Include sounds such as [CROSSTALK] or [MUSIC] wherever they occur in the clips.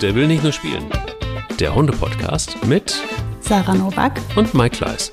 Der will nicht nur spielen. Der Hunde-Podcast mit Sarah Novak und Mike Kleiss.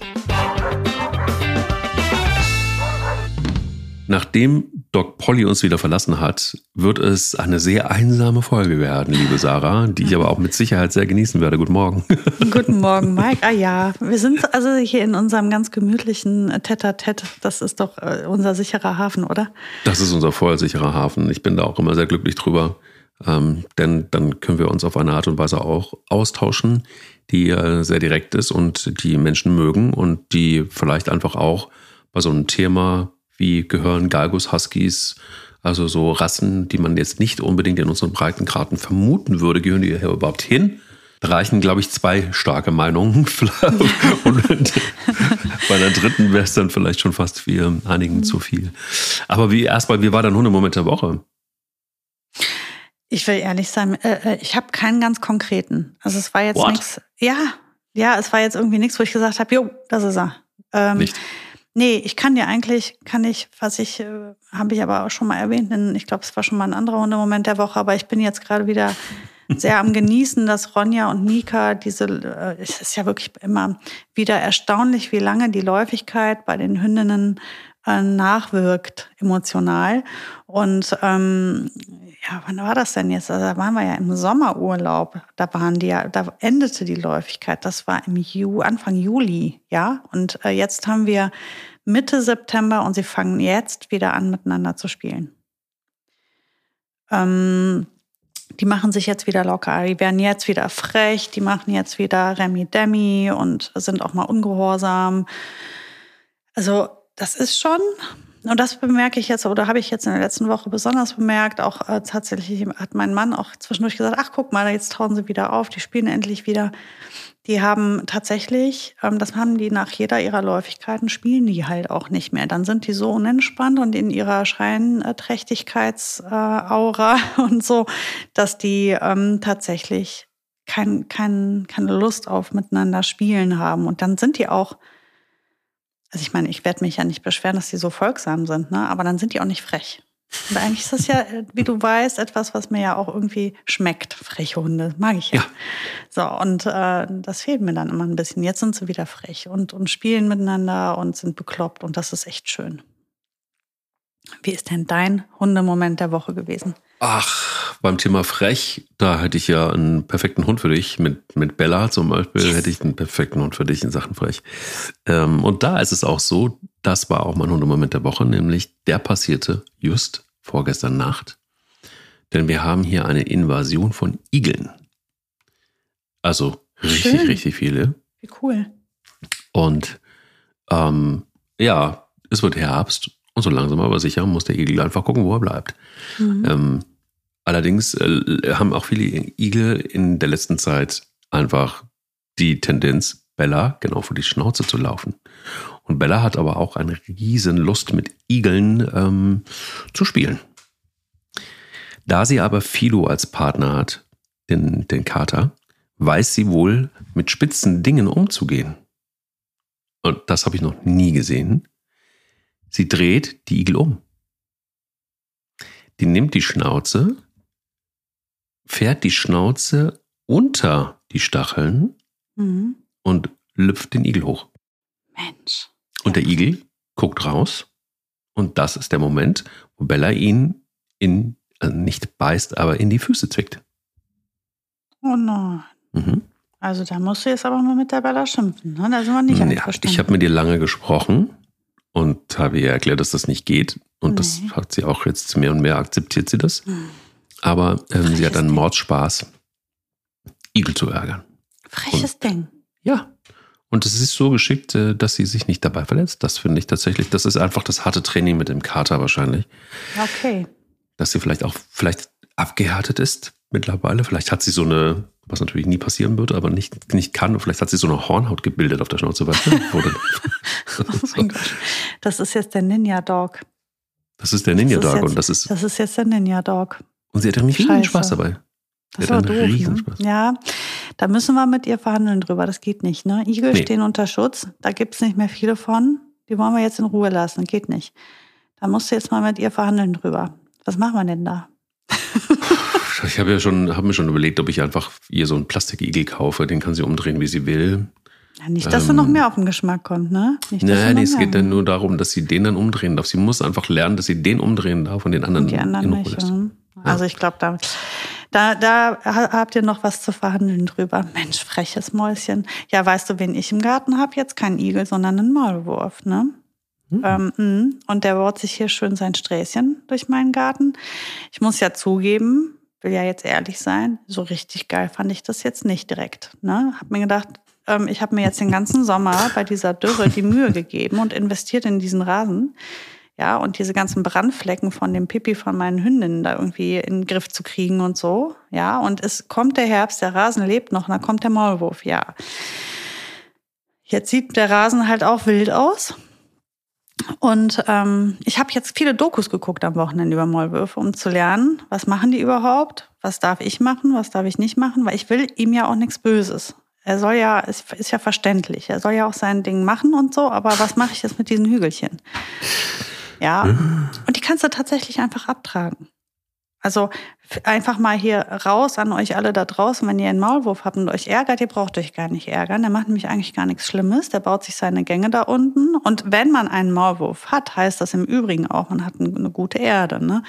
Nachdem Doc Polly uns wieder verlassen hat, wird es eine sehr einsame Folge werden, liebe Sarah, die ich aber auch mit Sicherheit sehr genießen werde. Guten Morgen. [LAUGHS] Guten Morgen, Mike. Ah ja, wir sind also hier in unserem ganz gemütlichen Tete-a-Tete. Das ist doch äh, unser sicherer Hafen, oder? Das ist unser voll sicherer Hafen. Ich bin da auch immer sehr glücklich drüber. Ähm, denn dann können wir uns auf eine Art und Weise auch austauschen, die äh, sehr direkt ist und die Menschen mögen und die vielleicht einfach auch bei so einem Thema wie gehören Galgus Huskies, also so Rassen, die man jetzt nicht unbedingt in unseren Breitengraden vermuten würde, gehören die hier überhaupt hin? Da reichen, glaube ich, zwei starke Meinungen. [LAUGHS] und bei einer dritten wäre es dann vielleicht schon fast für einigen zu viel. Aber wie erstmal, wie war dein Hundemoment der Woche? Ich will ehrlich sein, äh, äh ich habe keinen ganz konkreten. Also es war jetzt nichts. Ja, ja, es war jetzt irgendwie nichts, wo ich gesagt habe, jo, das ist er. Ähm, Nicht. Nee, ich kann dir eigentlich, kann ich, was ich, äh, habe ich aber auch schon mal erwähnt, denn ich glaube, es war schon mal ein anderer Hundemoment der Woche, aber ich bin jetzt gerade wieder sehr am Genießen, dass Ronja und Nika diese, äh, es ist ja wirklich immer wieder erstaunlich, wie lange die Läufigkeit bei den Hündinnen äh, nachwirkt, emotional. Und ähm, ja, wann war das denn jetzt? Also da waren wir ja im Sommerurlaub. Da waren die ja, da endete die Läufigkeit. Das war im Ju, Anfang Juli, ja. Und äh, jetzt haben wir Mitte September und sie fangen jetzt wieder an, miteinander zu spielen. Ähm, die machen sich jetzt wieder locker, die werden jetzt wieder frech, die machen jetzt wieder Remi Demi und sind auch mal ungehorsam. Also das ist schon und das bemerke ich jetzt, oder habe ich jetzt in der letzten Woche besonders bemerkt. Auch äh, tatsächlich hat mein Mann auch zwischendurch gesagt, ach guck mal, jetzt tauen sie wieder auf, die spielen endlich wieder. Die haben tatsächlich, ähm, das haben die nach jeder ihrer Läufigkeiten, spielen die halt auch nicht mehr. Dann sind die so unentspannt und in ihrer Scheinträchtigkeitsaura äh, [LAUGHS] und so, dass die ähm, tatsächlich kein, kein, keine Lust auf miteinander spielen haben. Und dann sind die auch also ich meine, ich werde mich ja nicht beschweren, dass die so folgsam sind, ne? aber dann sind die auch nicht frech. Und eigentlich ist das ja, wie du weißt, etwas, was mir ja auch irgendwie schmeckt. Freche Hunde, mag ich ja. ja. So, und äh, das fehlt mir dann immer ein bisschen. Jetzt sind sie wieder frech und, und spielen miteinander und sind bekloppt und das ist echt schön. Wie ist denn dein Hundemoment der Woche gewesen? Ach, beim Thema frech, da hätte ich ja einen perfekten Hund für dich. Mit, mit Bella zum Beispiel yes. hätte ich einen perfekten Hund für dich in Sachen frech. Ähm, und da ist es auch so, das war auch mein Hundemoment der Woche, nämlich der passierte just vorgestern Nacht. Denn wir haben hier eine Invasion von Igeln. Also richtig, Schön. richtig viele. Wie cool. Und ähm, ja, es wird Herbst und so langsam aber sicher muss der Igel einfach gucken, wo er bleibt. Mhm. Ähm, allerdings äh, haben auch viele Igel in der letzten Zeit einfach die Tendenz, Bella genau vor die Schnauze zu laufen. Und Bella hat aber auch eine riesen Lust mit Igeln ähm, zu spielen. Da sie aber Philo als Partner hat, den, den Kater, weiß sie wohl, mit spitzen Dingen umzugehen. Und das habe ich noch nie gesehen. Sie dreht die Igel um. Die nimmt die Schnauze, fährt die Schnauze unter die Stacheln mhm. und lüpft den Igel hoch. Mensch. Und der Igel guckt raus und das ist der Moment, wo Bella ihn in, also nicht beißt, aber in die Füße zwickt. Oh nein. Mhm. Also da musst du jetzt aber mal mit der Bella schimpfen. Ne? Da sind wir nicht ja, Ich habe mit ihr lange gesprochen und habe ihr erklärt, dass das nicht geht. Und nee. das hat sie auch jetzt mehr und mehr akzeptiert sie das. Mhm. Aber ähm, sie hat dann Mordspaß, Igel zu ärgern. Freches und, Ding. Ja. Und es ist so geschickt, äh, dass sie sich nicht dabei verletzt. Das finde ich tatsächlich, das ist einfach das harte Training mit dem Kater wahrscheinlich. Okay. Dass sie vielleicht auch vielleicht abgehärtet ist mittlerweile. Vielleicht hat sie so eine, was natürlich nie passieren wird, aber nicht, nicht kann. Vielleicht hat sie so eine Hornhaut gebildet auf der Schnauze. Weißt du? [LAUGHS] oh [LAUGHS] mein Gott. Das ist jetzt der Ninja Dog. Das ist der Ninja Dog und das ist. Das ist jetzt der Ninja Dog. Und sie hat einen riesen Spaß dabei. Das ist doof, ne? Ja, da müssen wir mit ihr verhandeln drüber. Das geht nicht. Ne? Igel nee. stehen unter Schutz. Da gibt es nicht mehr viele von. Die wollen wir jetzt in Ruhe lassen. Geht nicht. Da musst du jetzt mal mit ihr verhandeln drüber. Was machen wir denn da? [LAUGHS] ich habe ja schon, habe mir schon überlegt, ob ich einfach ihr so einen Plastikigel kaufe. Den kann sie umdrehen, wie sie will. Ja, nicht, dass ähm, sie noch mehr auf den Geschmack kommt, ne? Nicht, nein, nee, es geht dann nur darum, dass sie den dann umdrehen darf. Sie muss einfach lernen, dass sie den umdrehen darf und den anderen, und die anderen in nicht. Ja. Also ich glaube, da, da, da habt ihr noch was zu verhandeln drüber. Mensch, freches Mäuschen. Ja, weißt du, wen ich im Garten habe? Jetzt kein Igel, sondern einen Maulwurf, ne? Mhm. Ähm, mm. und der baut sich hier schön sein Sträßchen durch meinen Garten. Ich muss ja zugeben, will ja jetzt ehrlich sein, so richtig geil fand ich das jetzt nicht direkt. Ne? Hab mir gedacht, ähm, ich habe mir jetzt den ganzen Sommer bei dieser Dürre die Mühe gegeben und investiert in diesen Rasen. Ja, und diese ganzen Brandflecken von dem Pipi von meinen Hündinnen da irgendwie in den Griff zu kriegen und so. Ja, und es kommt der Herbst, der Rasen lebt noch, dann kommt der Maulwurf, ja. Jetzt sieht der Rasen halt auch wild aus. Und ähm, ich habe jetzt viele Dokus geguckt am Wochenende über Maulwürfe, um zu lernen, was machen die überhaupt, was darf ich machen, was darf ich nicht machen, weil ich will ihm ja auch nichts Böses. Er soll ja, es ist ja verständlich, er soll ja auch sein Ding machen und so, aber was mache ich jetzt mit diesen Hügelchen? Ja, und die kannst du tatsächlich einfach abtragen. Also einfach mal hier raus an euch alle da draußen, wenn ihr einen Maulwurf habt und euch ärgert, ihr braucht euch gar nicht ärgern. Der macht nämlich eigentlich gar nichts Schlimmes. Der baut sich seine Gänge da unten. Und wenn man einen Maulwurf hat, heißt das im Übrigen auch, man hat eine gute Erde. Ne?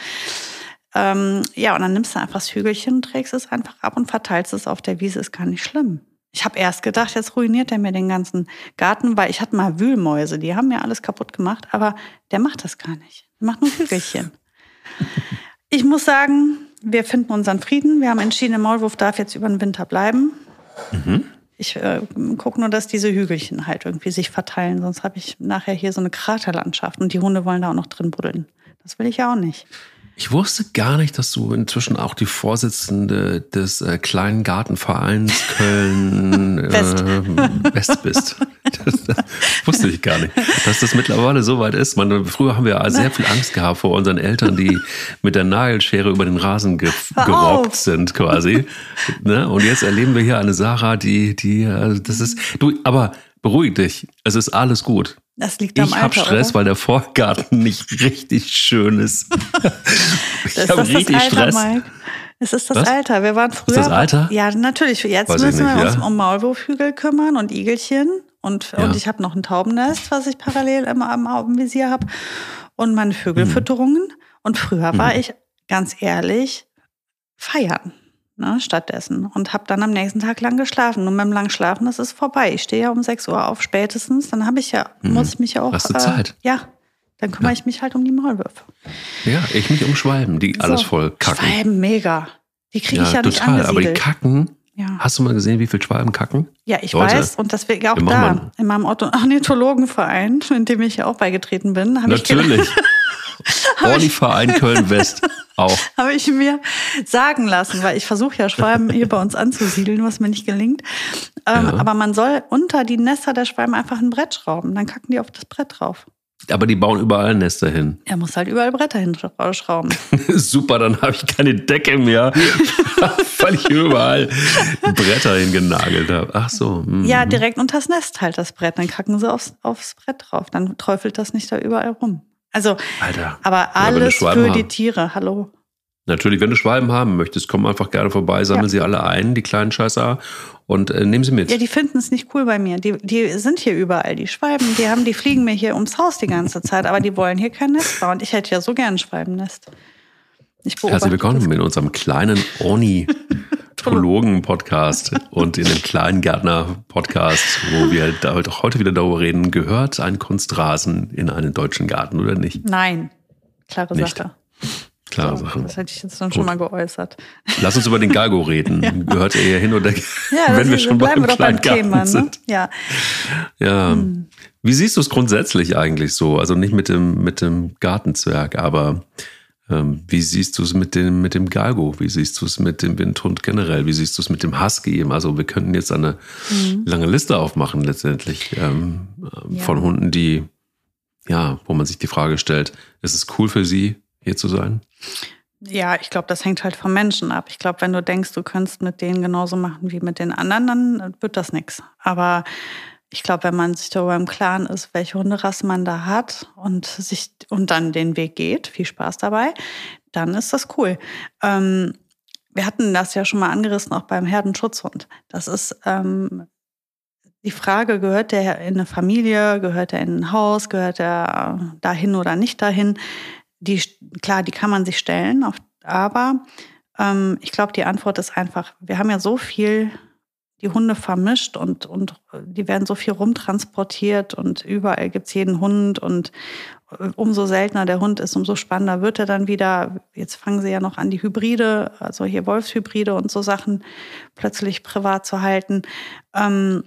Ähm, ja, und dann nimmst du einfach das Hügelchen, trägst es einfach ab und verteilst es auf der Wiese. Ist gar nicht schlimm. Ich habe erst gedacht, jetzt ruiniert er mir den ganzen Garten, weil ich hatte mal Wühlmäuse, die haben mir alles kaputt gemacht, aber der macht das gar nicht. Der macht nur Hügelchen. [LAUGHS] Ich muss sagen, wir finden unseren Frieden. Wir haben entschieden, der Maulwurf darf jetzt über den Winter bleiben. Mhm. Ich äh, gucke nur, dass diese Hügelchen halt irgendwie sich verteilen, sonst habe ich nachher hier so eine Kraterlandschaft und die Hunde wollen da auch noch drin buddeln. Das will ich ja auch nicht. Ich wusste gar nicht, dass du inzwischen auch die Vorsitzende des äh, kleinen Gartenvereins [LAUGHS] Köln äh, West. West bist. Das, [LAUGHS] das, wusste ich gar nicht, dass das mittlerweile so weit ist. Man, früher haben wir sehr viel Angst gehabt vor unseren Eltern, die [LAUGHS] mit der Nagelschere über den Rasen ge gerobbt sind, quasi. Ne? Und jetzt erleben wir hier eine Sarah, die, die, also das ist, du, aber beruhig dich, es ist alles gut. Das liegt am ich habe Stress, oder? weil der Vorgarten [LAUGHS] nicht richtig schön ist. [LAUGHS] ich habe richtig Alter, Stress. Mike. Es ist das Was? Alter. Wir waren früher. Ist das Alter? Ja, natürlich. Jetzt Weiß müssen nicht, wir uns ja? um Maulwurfhügel kümmern und Igelchen. Und, ja. und ich habe noch ein Taubennest, was ich parallel immer am Visier habe. Und meine Vögelfütterungen. Mhm. Und früher war mhm. ich, ganz ehrlich, feiern ne, stattdessen und habe dann am nächsten Tag lang geschlafen. Und beim lang Schlafen, das ist vorbei. Ich stehe ja um 6 Uhr auf spätestens, dann habe ich ja, mhm. muss ich mich ja auch. Hast du äh, Zeit? Ja. Dann kümmere ja. ich mich halt um die Maulwürfe. Ja, ich mich um Schwalben, die so, alles voll kacken. Schwalben, mega. Die kriege ich ja, ja nicht total, aber die kacken. Ja. Hast du mal gesehen, wie viele Schwalben kacken? Ja, ich Leute, weiß. Und das wäre auch da, in meinem Ornithologenverein, [LAUGHS] in dem ich ja auch beigetreten bin. Natürlich. [LAUGHS] Orni-Verein Köln-West. [LAUGHS] Auch. Habe ich mir sagen lassen, weil ich versuche ja Schwalben hier bei uns anzusiedeln, was mir nicht gelingt. Ähm, ja. Aber man soll unter die Nester der Schwalben einfach ein Brett schrauben. Dann kacken die auf das Brett drauf. Aber die bauen überall Nester hin. Er muss halt überall Bretter hinschrauben. [LAUGHS] Super, dann habe ich keine Decke mehr, [LAUGHS] weil ich überall Bretter hingenagelt habe. Ach so. Mm. Ja, direkt unter das Nest halt das Brett. Dann kacken sie aufs, aufs Brett drauf. Dann träufelt das nicht da überall rum. Also, Alter. aber alles für die Tiere. Hallo. Natürlich, wenn du Schwalben haben möchtest, komm einfach gerne vorbei, sammel ja. sie alle ein, die kleinen Scheißer, und äh, nehmen sie mit. Ja, die finden es nicht cool bei mir. Die, die sind hier überall, die Schwalben, die haben, die fliegen mir hier ums Haus die ganze Zeit, aber die wollen hier kein Nest bauen. Ich hätte ja so gern ein Schwalbennest. Ich Herzlich willkommen in unserem kleinen Ornithologen-Podcast [LAUGHS] und in dem kleinen Gärtner-Podcast, wo wir da heute wieder darüber reden, gehört ein Kunstrasen in einen deutschen Garten oder nicht? Nein, klare nicht. Sache. Klare so, Sache. Das hätte ich jetzt dann schon mal geäußert. Lass uns über den Galgo reden. [LAUGHS] ja. Gehört er hier hin oder ja, [LAUGHS] wenn wir schon beim kleinen Garten Thema, ne? sind. Ja. Ja. Hm. Wie siehst du es grundsätzlich eigentlich so? Also nicht mit dem, mit dem Gartenzwerg, aber ähm, wie siehst du es mit dem, mit dem Galgo? Wie siehst du es mit dem Windhund generell? Wie siehst du es mit dem Husky? Also wir könnten jetzt eine mhm. lange Liste aufmachen letztendlich ähm, ja. von Hunden, die, ja, wo man sich die Frage stellt, ist es cool für sie, hier zu sein? Ja, ich glaube, das hängt halt vom Menschen ab. Ich glaube, wenn du denkst, du könntest mit denen genauso machen wie mit den anderen, dann wird das nichts. Aber ich glaube, wenn man sich darüber im Klaren ist, welche Hunderasse man da hat und sich und dann den Weg geht, viel Spaß dabei, dann ist das cool. Ähm, wir hatten das ja schon mal angerissen, auch beim Herdenschutzhund. Das ist ähm, die Frage, gehört der in eine Familie, gehört er in ein Haus, gehört er äh, dahin oder nicht dahin? Die, klar, die kann man sich stellen, aber ähm, ich glaube, die Antwort ist einfach, wir haben ja so viel die Hunde vermischt und, und die werden so viel rumtransportiert und überall gibt's jeden Hund und äh, umso seltener der Hund ist, umso spannender wird er dann wieder. Jetzt fangen sie ja noch an, die Hybride, also hier Wolfshybride und so Sachen plötzlich privat zu halten. Ähm,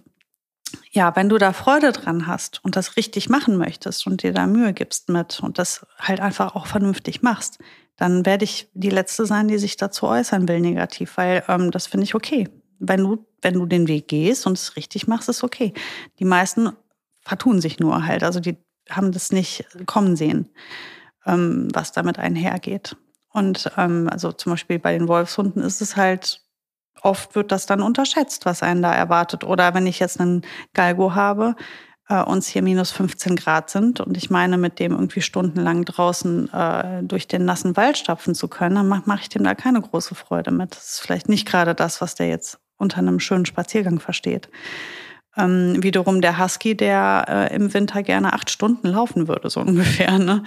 ja, wenn du da Freude dran hast und das richtig machen möchtest und dir da Mühe gibst mit und das halt einfach auch vernünftig machst, dann werde ich die Letzte sein, die sich dazu äußern will, negativ, weil ähm, das finde ich okay. Wenn du, wenn du den Weg gehst und es richtig machst, ist okay. Die meisten vertun sich nur halt, also die haben das nicht kommen sehen, ähm, was damit einhergeht. Und ähm, also zum Beispiel bei den Wolfshunden ist es halt oft wird das dann unterschätzt, was einen da erwartet. Oder wenn ich jetzt einen Galgo habe, äh, uns hier minus 15 Grad sind und ich meine, mit dem irgendwie stundenlang draußen äh, durch den nassen Wald stapfen zu können, dann mache mach ich dem da keine große Freude mit. Das ist vielleicht nicht gerade das, was der jetzt unter einem schönen Spaziergang versteht. Ähm, wiederum der Husky, der äh, im Winter gerne acht Stunden laufen würde, so [LAUGHS] ungefähr. Ne?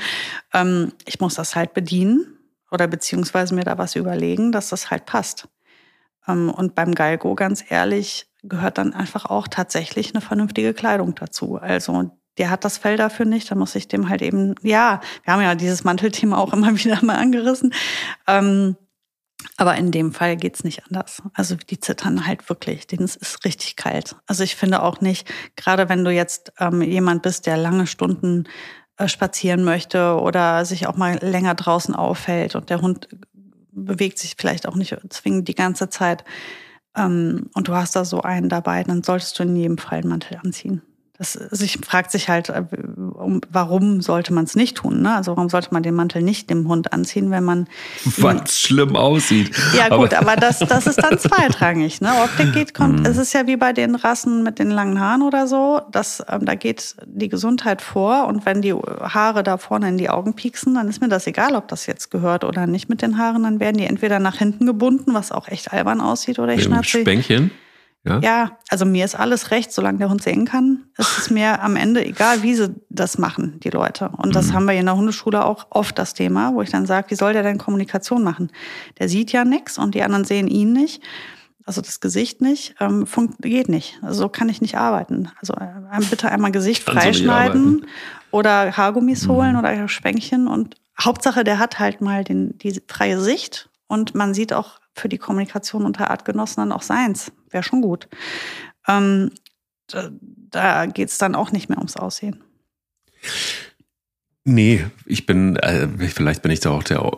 Ähm, ich muss das halt bedienen oder beziehungsweise mir da was überlegen, dass das halt passt. Ähm, und beim Galgo, ganz ehrlich, gehört dann einfach auch tatsächlich eine vernünftige Kleidung dazu. Also der hat das Fell dafür nicht, da muss ich dem halt eben, ja, wir haben ja dieses Mantelthema auch immer [LAUGHS] wieder mal angerissen. Ähm, aber in dem Fall geht's nicht anders. Also die zittern halt wirklich, denen ist richtig kalt. Also ich finde auch nicht, gerade wenn du jetzt ähm, jemand bist, der lange Stunden äh, spazieren möchte oder sich auch mal länger draußen aufhält und der Hund bewegt sich vielleicht auch nicht zwingend die ganze Zeit ähm, und du hast da so einen dabei, dann solltest du in jedem Fall einen Mantel anziehen. Das, sich also fragt sich halt, äh, warum sollte man es nicht tun? Ne? Also warum sollte man den Mantel nicht dem Hund anziehen, wenn man [LAUGHS] weil es schlimm aussieht. Ja gut, aber, das, das ist dann zweitrangig. Ne? Optik geht, [LAUGHS] kommt. Mhm. Es ist ja wie bei den Rassen mit den langen Haaren oder so. Das, ähm, da geht die Gesundheit vor und wenn die Haare da vorne in die Augen pieksen, dann ist mir das egal, ob das jetzt gehört oder nicht mit den Haaren. Dann werden die entweder nach hinten gebunden, was auch echt albern aussieht, oder ich schnappe Spänkchen. Ja? ja, also mir ist alles recht, solange der Hund sehen kann. Es ist mir am Ende egal, wie sie das machen, die Leute. Und das mhm. haben wir in der Hundeschule auch oft das Thema, wo ich dann sage, wie soll der denn Kommunikation machen? Der sieht ja nichts und die anderen sehen ihn nicht. Also das Gesicht nicht, ähm, geht nicht. Also so kann ich nicht arbeiten. Also äh, bitte einmal Gesicht freischneiden oder Haargummis mhm. holen oder Spänkchen und Hauptsache, der hat halt mal den, die freie Sicht und man sieht auch für die Kommunikation unter Artgenossen dann auch seins. Wäre schon gut. Ähm, da da geht es dann auch nicht mehr ums Aussehen. Nee, ich bin, äh, vielleicht bin ich da auch der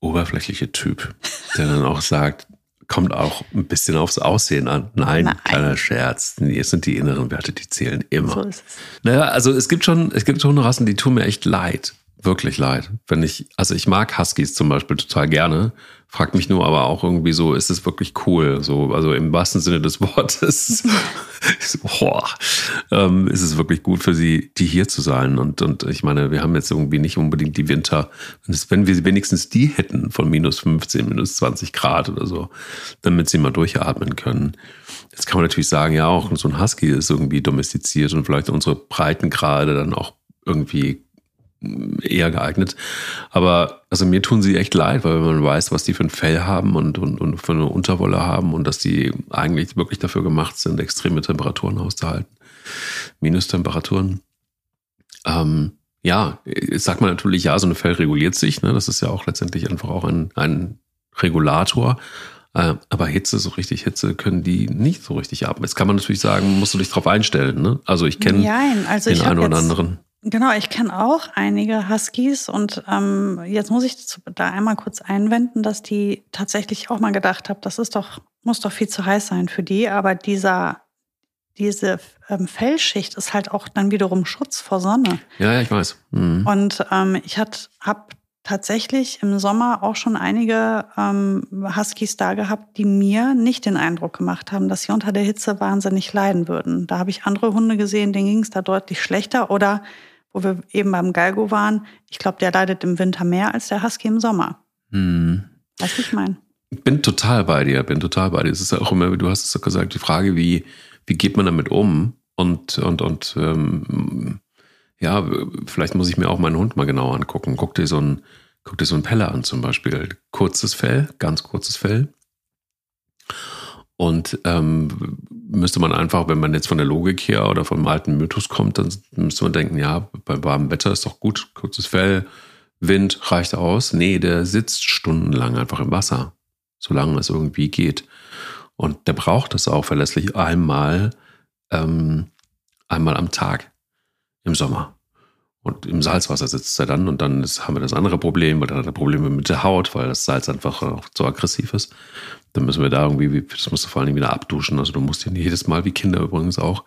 oberflächliche Typ, der dann auch sagt, kommt auch ein bisschen aufs Aussehen an. Nein, Nein. kleiner Scherz. Nee, es sind die inneren Werte, die zählen immer. So ist es. Naja, also es gibt schon, es gibt schon Rassen, die tun mir echt leid. Wirklich leid. Wenn ich, also ich mag Huskies zum Beispiel total gerne. Fragt mich nur aber auch irgendwie so, ist es wirklich cool? So, also im wahrsten Sinne des Wortes. [LAUGHS] boah, ähm, ist es wirklich gut für sie, die hier zu sein? Und, und ich meine, wir haben jetzt irgendwie nicht unbedingt die Winter. Wenn wir wenigstens die hätten von minus 15, minus 20 Grad oder so, damit sie mal durchatmen können. Jetzt kann man natürlich sagen, ja, auch so ein Husky ist irgendwie domestiziert und vielleicht unsere Breitengrade dann auch irgendwie eher geeignet. Aber also mir tun sie echt leid, weil man weiß, was die für ein Fell haben und, und, und für eine Unterwolle haben und dass die eigentlich wirklich dafür gemacht sind, extreme Temperaturen auszuhalten. Minustemperaturen. Ähm, ja, jetzt sagt man natürlich, ja, so ein Fell reguliert sich. Ne? Das ist ja auch letztendlich einfach auch ein, ein Regulator. Äh, aber Hitze, so richtig Hitze, können die nicht so richtig haben. Jetzt kann man natürlich sagen, musst du dich drauf einstellen. Ne? Also ich kenne also den einen oder anderen. Genau, ich kenne auch einige Huskies und ähm, jetzt muss ich da einmal kurz einwenden, dass die tatsächlich auch mal gedacht habe, das ist doch, muss doch viel zu heiß sein für die, aber dieser, diese ähm, Fellschicht ist halt auch dann wiederum Schutz vor Sonne. Ja, ja, ich weiß. Mhm. Und ähm, ich habe tatsächlich im Sommer auch schon einige ähm, Huskies da gehabt, die mir nicht den Eindruck gemacht haben, dass sie unter der Hitze wahnsinnig leiden würden. Da habe ich andere Hunde gesehen, denen ging es da deutlich schlechter oder wo wir eben beim Galgo waren, ich glaube, der leidet im Winter mehr als der Husky im Sommer. Hm. Weißt du, ich meine? bin total bei dir, bin total bei dir. Es ist ja auch immer, du hast es ja gesagt, die Frage, wie, wie geht man damit um? Und, und, und ähm, ja, vielleicht muss ich mir auch meinen Hund mal genau angucken. Guck dir so ein, guck dir so ein Pelle an zum Beispiel. Kurzes Fell, ganz kurzes Fell. Und ähm, müsste man einfach, wenn man jetzt von der Logik her oder vom alten Mythos kommt, dann müsste man denken, ja, bei warmem Wetter ist doch gut, kurzes Fell, Wind reicht aus. Nee, der sitzt stundenlang einfach im Wasser, solange es irgendwie geht. Und der braucht das auch verlässlich einmal, ähm, einmal am Tag im Sommer. Und im Salzwasser sitzt er dann und dann ist, haben wir das andere Problem, weil dann hat er Probleme mit der Haut, weil das Salz einfach auch zu aggressiv ist. Dann müssen wir da irgendwie, das musst du vor allem wieder abduschen. Also du musst ihn jedes Mal, wie Kinder übrigens auch,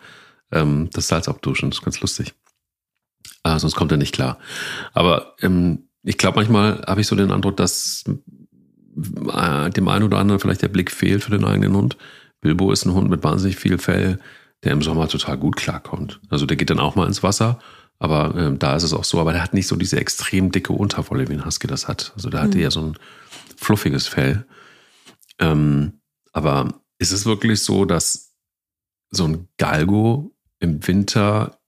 ähm, das Salz abduschen. Das ist ganz lustig. Äh, sonst kommt er nicht klar. Aber ähm, ich glaube, manchmal habe ich so den Eindruck, dass äh, dem einen oder anderen vielleicht der Blick fehlt für den eigenen Hund. Bilbo ist ein Hund mit wahnsinnig viel Fell, der im Sommer total gut klarkommt. Also der geht dann auch mal ins Wasser, aber äh, da ist es auch so. Aber der hat nicht so diese extrem dicke Unterwolle, wie ein Husky das hat. Also der mhm. hat eher so ein fluffiges Fell. Ähm, aber ist es wirklich so, dass so ein Galgo im Winter,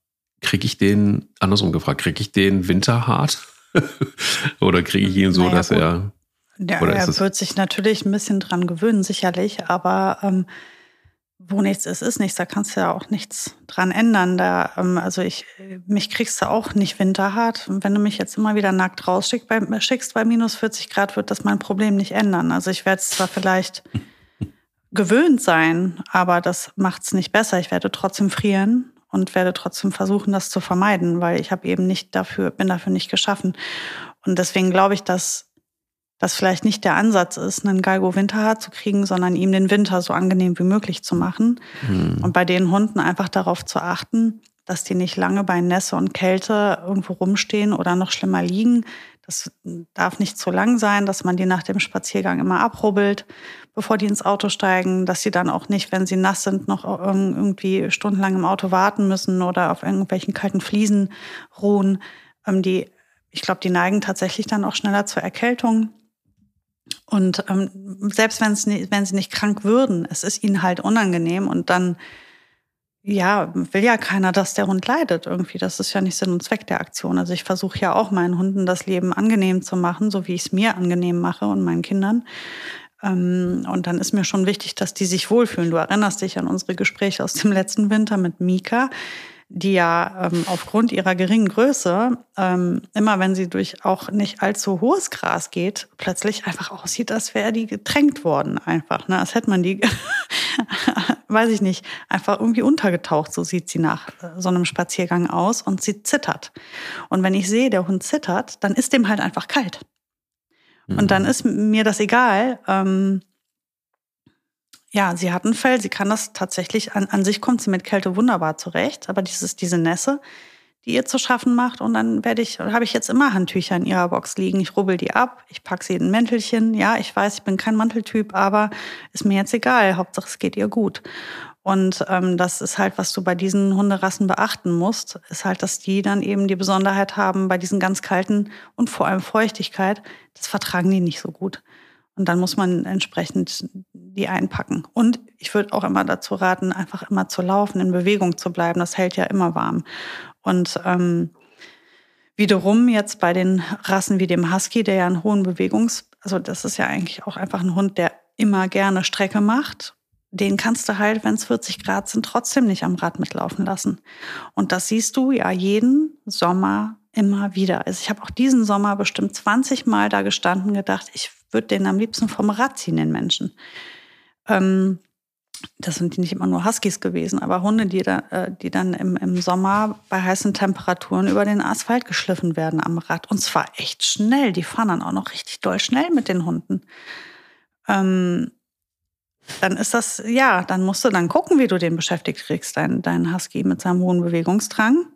kriege ich den, andersrum gefragt, kriege ich den winterhart? [LAUGHS] oder kriege ich ihn so, naja, dass gut. er. Ja, er wird sich natürlich ein bisschen dran gewöhnen, sicherlich, aber ähm, wo nichts ist, ist nichts. Da kannst du ja auch nichts dran ändern. Da, ähm, also ich, mich kriegst du auch nicht winterhart. Und wenn du mich jetzt immer wieder nackt rausschickst bei, schickst bei minus 40 Grad, wird das mein Problem nicht ändern. Also ich werde es zwar vielleicht [LAUGHS] gewöhnt sein, aber das macht es nicht besser. Ich werde trotzdem frieren und werde trotzdem versuchen, das zu vermeiden, weil ich habe eben nicht dafür, bin dafür nicht geschaffen. Und deswegen glaube ich, dass das vielleicht nicht der Ansatz ist, einen Galgo Winterhaar zu kriegen, sondern ihm den Winter so angenehm wie möglich zu machen. Mhm. Und bei den Hunden einfach darauf zu achten, dass die nicht lange bei Nässe und Kälte irgendwo rumstehen oder noch schlimmer liegen. Das darf nicht zu lang sein, dass man die nach dem Spaziergang immer abrubbelt, bevor die ins Auto steigen, dass sie dann auch nicht, wenn sie nass sind, noch irgendwie stundenlang im Auto warten müssen oder auf irgendwelchen kalten Fliesen ruhen. Ähm, die, ich glaube, die neigen tatsächlich dann auch schneller zur Erkältung. Und ähm, selbst wenn's wenn sie nicht krank würden, es ist ihnen halt unangenehm und dann, ja, will ja keiner, dass der Hund leidet irgendwie. Das ist ja nicht Sinn und Zweck der Aktion. Also ich versuche ja auch meinen Hunden das Leben angenehm zu machen, so wie ich es mir angenehm mache und meinen Kindern. Ähm, und dann ist mir schon wichtig, dass die sich wohlfühlen. Du erinnerst dich an unsere Gespräche aus dem letzten Winter mit Mika die ja ähm, aufgrund ihrer geringen Größe, ähm, immer wenn sie durch auch nicht allzu hohes Gras geht, plötzlich einfach aussieht, als wäre die getränkt worden einfach. Ne? Als hätte man die, [LAUGHS] weiß ich nicht, einfach irgendwie untergetaucht. So sieht sie nach äh, so einem Spaziergang aus und sie zittert. Und wenn ich sehe, der Hund zittert, dann ist dem halt einfach kalt. Und dann mhm. ist mir das egal, ähm, ja, sie hat ein Fell, sie kann das tatsächlich, an, an sich kommt sie mit Kälte wunderbar zurecht, aber dieses, diese Nässe, die ihr zu schaffen macht und dann werde ich, habe ich jetzt immer Handtücher in ihrer Box liegen. Ich rubbel die ab, ich packe sie in ein Mäntelchen. Ja, ich weiß, ich bin kein Manteltyp, aber ist mir jetzt egal. Hauptsache es geht ihr gut. Und ähm, das ist halt, was du bei diesen Hunderassen beachten musst, ist halt, dass die dann eben die Besonderheit haben, bei diesen ganz kalten und vor allem Feuchtigkeit, das vertragen die nicht so gut. Und dann muss man entsprechend die einpacken. Und ich würde auch immer dazu raten, einfach immer zu laufen, in Bewegung zu bleiben. Das hält ja immer warm. Und ähm, wiederum jetzt bei den Rassen wie dem Husky, der ja einen hohen Bewegungs-, also das ist ja eigentlich auch einfach ein Hund, der immer gerne Strecke macht. Den kannst du halt, wenn es 40 Grad sind, trotzdem nicht am Rad mitlaufen lassen. Und das siehst du ja jeden Sommer immer wieder. Also ich habe auch diesen Sommer bestimmt 20 Mal da gestanden gedacht, ich würde den am liebsten vom Rad ziehen, den Menschen. Ähm, das sind nicht immer nur Huskies gewesen, aber Hunde, die, da, äh, die dann im, im Sommer bei heißen Temperaturen über den Asphalt geschliffen werden am Rad. Und zwar echt schnell. Die fahren dann auch noch richtig doll schnell mit den Hunden. Ähm, dann ist das, ja, dann musst du dann gucken, wie du den beschäftigt kriegst, deinen dein Husky mit seinem hohen Bewegungsdrang.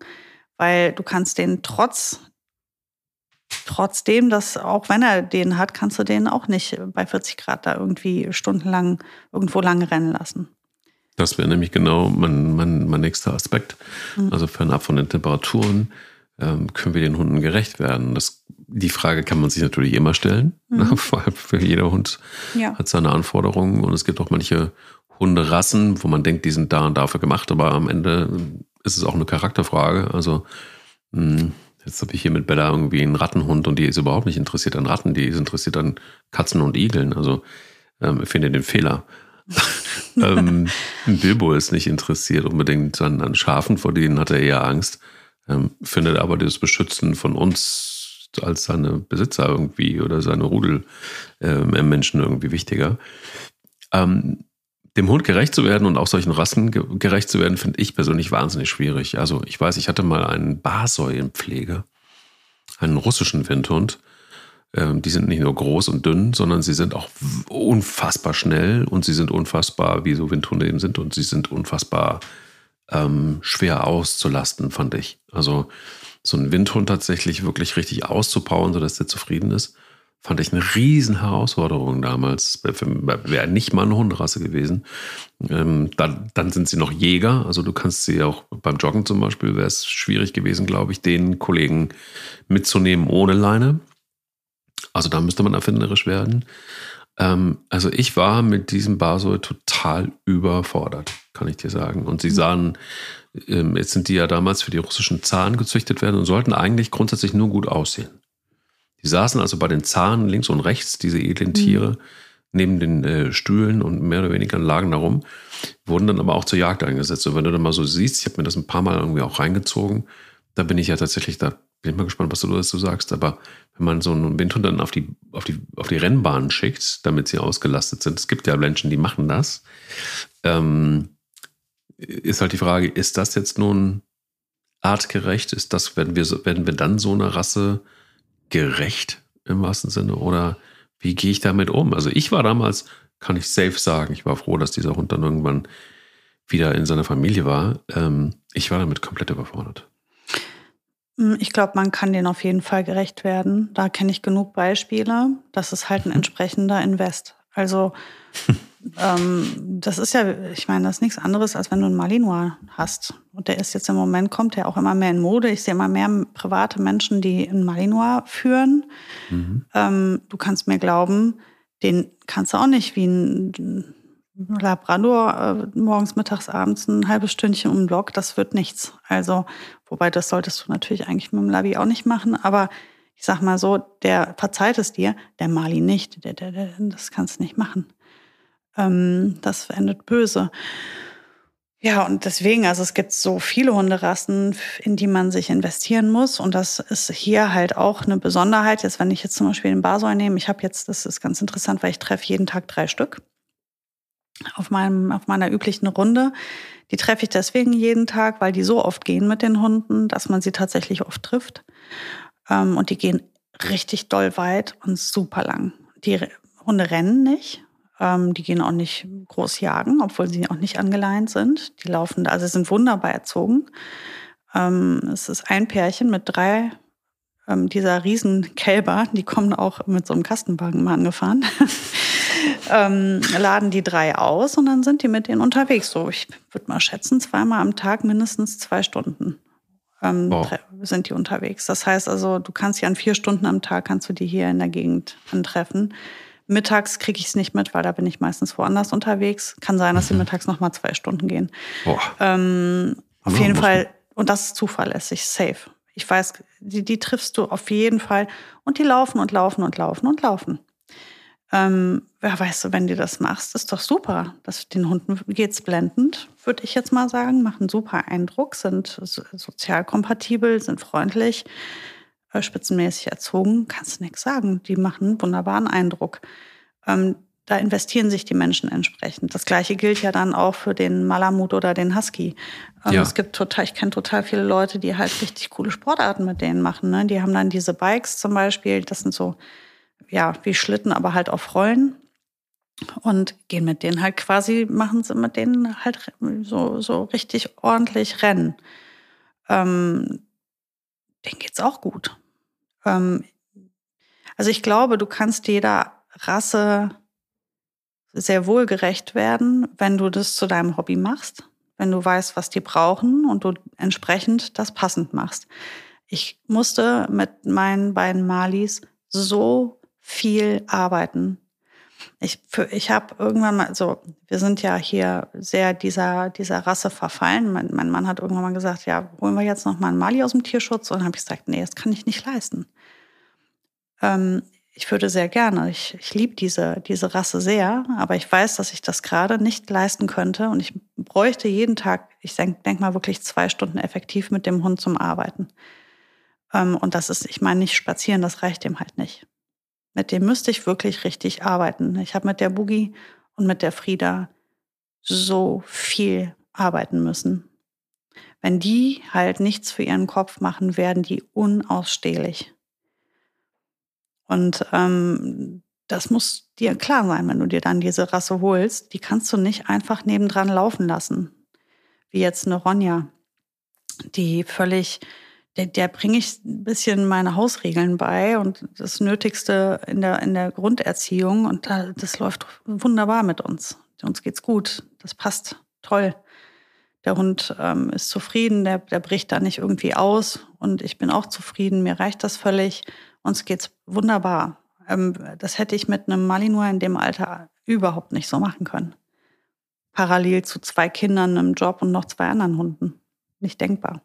Weil du kannst den trotz trotzdem, dass auch wenn er den hat, kannst du den auch nicht bei 40 Grad da irgendwie stundenlang irgendwo lang rennen lassen. Das wäre nämlich genau mein, mein, mein nächster Aspekt. Mhm. Also fernab von den Temperaturen ähm, können wir den Hunden gerecht werden. Das die Frage kann man sich natürlich immer stellen. Mhm. [LAUGHS] Für jeder Hund ja. hat seine Anforderungen und es gibt auch manche Hunderassen, wo man denkt, die sind da und dafür gemacht, aber am Ende ist es auch eine Charakterfrage. Also hm, jetzt habe ich hier mit Bella irgendwie einen Rattenhund und die ist überhaupt nicht interessiert an Ratten, die ist interessiert an Katzen und Igeln. Also ähm, ich finde den Fehler. [LAUGHS] ähm, Bilbo ist nicht interessiert unbedingt an, an Schafen, vor denen hat er eher Angst. Ähm, findet aber das Beschützen von uns als seine Besitzer irgendwie oder seine Rudelmenschen ähm, irgendwie wichtiger. Ähm, dem Hund gerecht zu werden und auch solchen Rassen gerecht zu werden, finde ich persönlich wahnsinnig schwierig. Also ich weiß, ich hatte mal einen Pflege, einen russischen Windhund. Ähm, die sind nicht nur groß und dünn, sondern sie sind auch unfassbar schnell und sie sind unfassbar, wie so Windhunde eben sind, und sie sind unfassbar ähm, schwer auszulasten, fand ich. Also so einen Windhund tatsächlich wirklich richtig auszupowern, sodass der zufrieden ist, fand ich eine riesen Herausforderung damals. Wäre nicht mal eine Hunderasse gewesen. Ähm, dann, dann sind sie noch Jäger. Also du kannst sie auch beim Joggen zum Beispiel, wäre es schwierig gewesen, glaube ich, den Kollegen mitzunehmen ohne Leine. Also da müsste man erfinderisch werden. Ähm, also ich war mit diesem Basel total überfordert, kann ich dir sagen. Und sie hm. sahen, ähm, jetzt sind die ja damals für die russischen Zahn gezüchtet werden und sollten eigentlich grundsätzlich nur gut aussehen. Die saßen also bei den Zahnen links und rechts, diese edlen Tiere, mhm. neben den äh, Stühlen und mehr oder weniger lagen da rum, wurden dann aber auch zur Jagd eingesetzt. Und wenn du dann mal so siehst, ich habe mir das ein paar Mal irgendwie auch reingezogen, da bin ich ja tatsächlich, da bin ich mal gespannt, was du dazu sagst, aber wenn man so einen Windhund dann auf die, auf die, auf die Rennbahn schickt, damit sie ausgelastet sind, es gibt ja Menschen, die machen das, ähm, ist halt die Frage, ist das jetzt nun artgerecht? Ist das, werden wir, werden wir dann so eine Rasse gerecht im wahrsten Sinne? Oder wie gehe ich damit um? Also ich war damals, kann ich safe sagen, ich war froh, dass dieser Hund dann irgendwann wieder in seiner Familie war. Ähm, ich war damit komplett überfordert. Hm, ich glaube, man kann den auf jeden Fall gerecht werden. Da kenne ich genug Beispiele. Das ist halt ein [LAUGHS] entsprechender Invest. Also [LAUGHS] ähm, das ist ja, ich meine, das ist nichts anderes, als wenn du einen Malinois hast. Und der ist jetzt im Moment, kommt der auch immer mehr in Mode. Ich sehe immer mehr private Menschen, die einen Malinois führen. Mhm. Ähm, du kannst mir glauben, den kannst du auch nicht wie ein Labrador äh, morgens, mittags, abends ein halbes Stündchen um den Block. Das wird nichts. Also, wobei das solltest du natürlich eigentlich mit dem Labi auch nicht machen. Aber ich sag mal so, der verzeiht es dir, der Mali nicht. Der, der, der, das kannst du nicht machen ähm, das endet böse. Ja, und deswegen, also es gibt so viele Hunderassen, in die man sich investieren muss. Und das ist hier halt auch eine Besonderheit. Jetzt, wenn ich jetzt zum Beispiel den Basel nehme, ich habe jetzt, das ist ganz interessant, weil ich treffe jeden Tag drei Stück auf, meinem, auf meiner üblichen Runde. Die treffe ich deswegen jeden Tag, weil die so oft gehen mit den Hunden, dass man sie tatsächlich oft trifft. Ähm, und die gehen richtig doll weit und super lang. Die Hunde rennen nicht, ähm, die gehen auch nicht groß jagen, obwohl sie auch nicht angeleint sind. Die laufen, also sind wunderbar erzogen. Ähm, es ist ein Pärchen mit drei ähm, dieser Riesenkälber, die kommen auch mit so einem Kastenwagen mal angefahren. [LAUGHS] ähm, laden die drei aus und dann sind die mit denen unterwegs. So, ich würde mal schätzen, zweimal am Tag mindestens zwei Stunden ähm, wow. sind die unterwegs. Das heißt also, du kannst ja an vier Stunden am Tag kannst du die hier in der Gegend antreffen. Mittags kriege ich es nicht mit, weil da bin ich meistens woanders unterwegs. Kann sein, dass sie mhm. mittags noch mal zwei Stunden gehen. Ähm, auf jeden Fall, und das ist zuverlässig, safe. Ich weiß, die, die triffst du auf jeden Fall. Und die laufen und laufen und laufen und laufen. Ähm, ja, weißt du, wenn du das machst, ist doch super. Das, den Hunden geht's blendend, würde ich jetzt mal sagen. Machen super Eindruck, sind sozial kompatibel, sind freundlich. Spitzenmäßig erzogen, kannst du nichts sagen. Die machen einen wunderbaren Eindruck. Ähm, da investieren sich die Menschen entsprechend. Das gleiche gilt ja dann auch für den Malamut oder den Husky. Ähm, ja. Es gibt total, ich kenne total viele Leute, die halt richtig coole Sportarten mit denen machen. Ne? Die haben dann diese Bikes zum Beispiel, das sind so, ja, wie Schlitten, aber halt auf Rollen. Und gehen mit denen halt quasi, machen sie mit denen halt so, so richtig ordentlich Rennen. Ähm, denen geht's auch gut. Ähm, also ich glaube, du kannst jeder Rasse sehr wohl gerecht werden, wenn du das zu deinem Hobby machst, wenn du weißt, was die brauchen und du entsprechend das passend machst. Ich musste mit meinen beiden Malis so viel arbeiten. Ich, ich habe irgendwann mal, so, wir sind ja hier sehr dieser, dieser Rasse verfallen. Mein, mein Mann hat irgendwann mal gesagt, ja, holen wir jetzt noch mal einen Mali aus dem Tierschutz? Und dann habe ich gesagt, nee, das kann ich nicht leisten. Ähm, ich würde sehr gerne, ich, ich liebe diese, diese Rasse sehr, aber ich weiß, dass ich das gerade nicht leisten könnte und ich bräuchte jeden Tag, ich denke denk mal wirklich zwei Stunden effektiv mit dem Hund zum Arbeiten. Ähm, und das ist, ich meine, nicht spazieren, das reicht dem halt nicht. Mit dem müsste ich wirklich richtig arbeiten. Ich habe mit der Boogie und mit der Frieda so viel arbeiten müssen. Wenn die halt nichts für ihren Kopf machen, werden die unausstehlich. Und ähm, das muss dir klar sein, wenn du dir dann diese Rasse holst. Die kannst du nicht einfach nebendran laufen lassen. Wie jetzt eine Ronja, die völlig der, der bringe ich ein bisschen meine Hausregeln bei und das Nötigste in der, in der Grunderziehung. Und da, das läuft wunderbar mit uns. Uns geht's gut. Das passt toll. Der Hund ähm, ist zufrieden, der, der bricht da nicht irgendwie aus. Und ich bin auch zufrieden. Mir reicht das völlig. Uns geht's wunderbar. Ähm, das hätte ich mit einem Malinois in dem Alter überhaupt nicht so machen können. Parallel zu zwei Kindern, einem Job und noch zwei anderen Hunden. Nicht denkbar.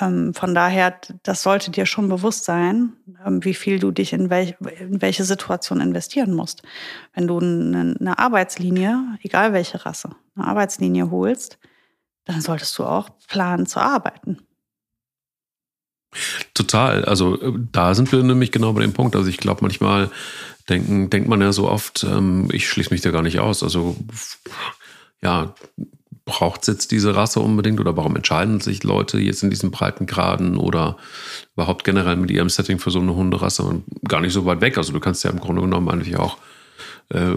Ähm, von daher, das sollte dir schon bewusst sein, ähm, wie viel du dich in, welch, in welche Situation investieren musst. Wenn du eine, eine Arbeitslinie, egal welche Rasse, eine Arbeitslinie holst, dann solltest du auch planen zu arbeiten. Total. Also äh, da sind wir nämlich genau bei dem Punkt. Also ich glaube, manchmal denken, denkt man ja so oft, ähm, ich schließe mich da gar nicht aus. Also ja, braucht es jetzt diese Rasse unbedingt oder warum entscheiden sich Leute jetzt in diesen Breitengraden oder überhaupt generell mit ihrem Setting für so eine Hunderasse und gar nicht so weit weg. Also du kannst ja im Grunde genommen eigentlich auch äh,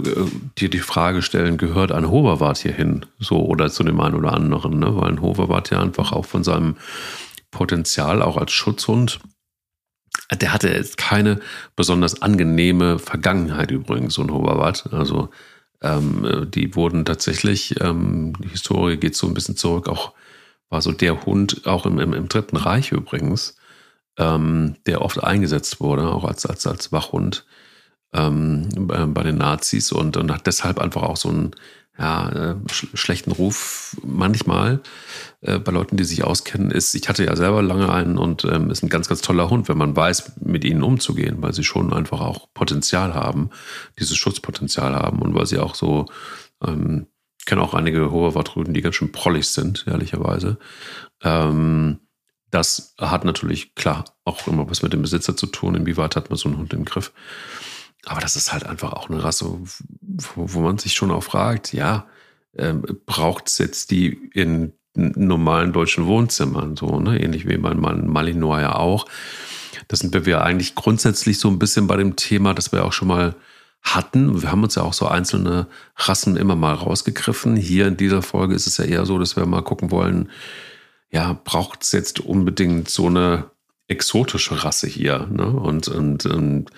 dir die Frage stellen, gehört ein Hoverwart hier hin? So oder zu dem einen oder anderen, ne? weil ein Hoverwart ja einfach auch von seinem Potenzial auch als Schutzhund der hatte jetzt keine besonders angenehme Vergangenheit übrigens, so ein Hoverwart. Also ähm, die wurden tatsächlich, ähm, die Historie geht so ein bisschen zurück, auch war so der Hund, auch im, im, im Dritten Reich übrigens, ähm, der oft eingesetzt wurde, auch als, als, als Wachhund ähm, bei den Nazis und, und hat deshalb einfach auch so ein ja, äh, sch schlechten Ruf manchmal äh, bei Leuten, die sich auskennen, ist, ich hatte ja selber lange einen und ähm, ist ein ganz, ganz toller Hund, wenn man weiß, mit ihnen umzugehen, weil sie schon einfach auch Potenzial haben, dieses Schutzpotenzial haben und weil sie auch so, ähm, ich kenne auch einige Hoverwart-Rüden, die ganz schön prollig sind, ehrlicherweise. Ähm, das hat natürlich, klar, auch immer was mit dem Besitzer zu tun, inwieweit hat man so einen Hund im Griff. Aber das ist halt einfach auch eine Rasse, wo, wo man sich schon auch fragt, ja, ähm, braucht es jetzt die in normalen deutschen Wohnzimmern, so, ne? ähnlich wie beim Malinois ja auch. Da sind wir eigentlich grundsätzlich so ein bisschen bei dem Thema, das wir auch schon mal hatten. Wir haben uns ja auch so einzelne Rassen immer mal rausgegriffen. Hier in dieser Folge ist es ja eher so, dass wir mal gucken wollen, ja, braucht es jetzt unbedingt so eine exotische Rasse hier? Ne? Und, und, und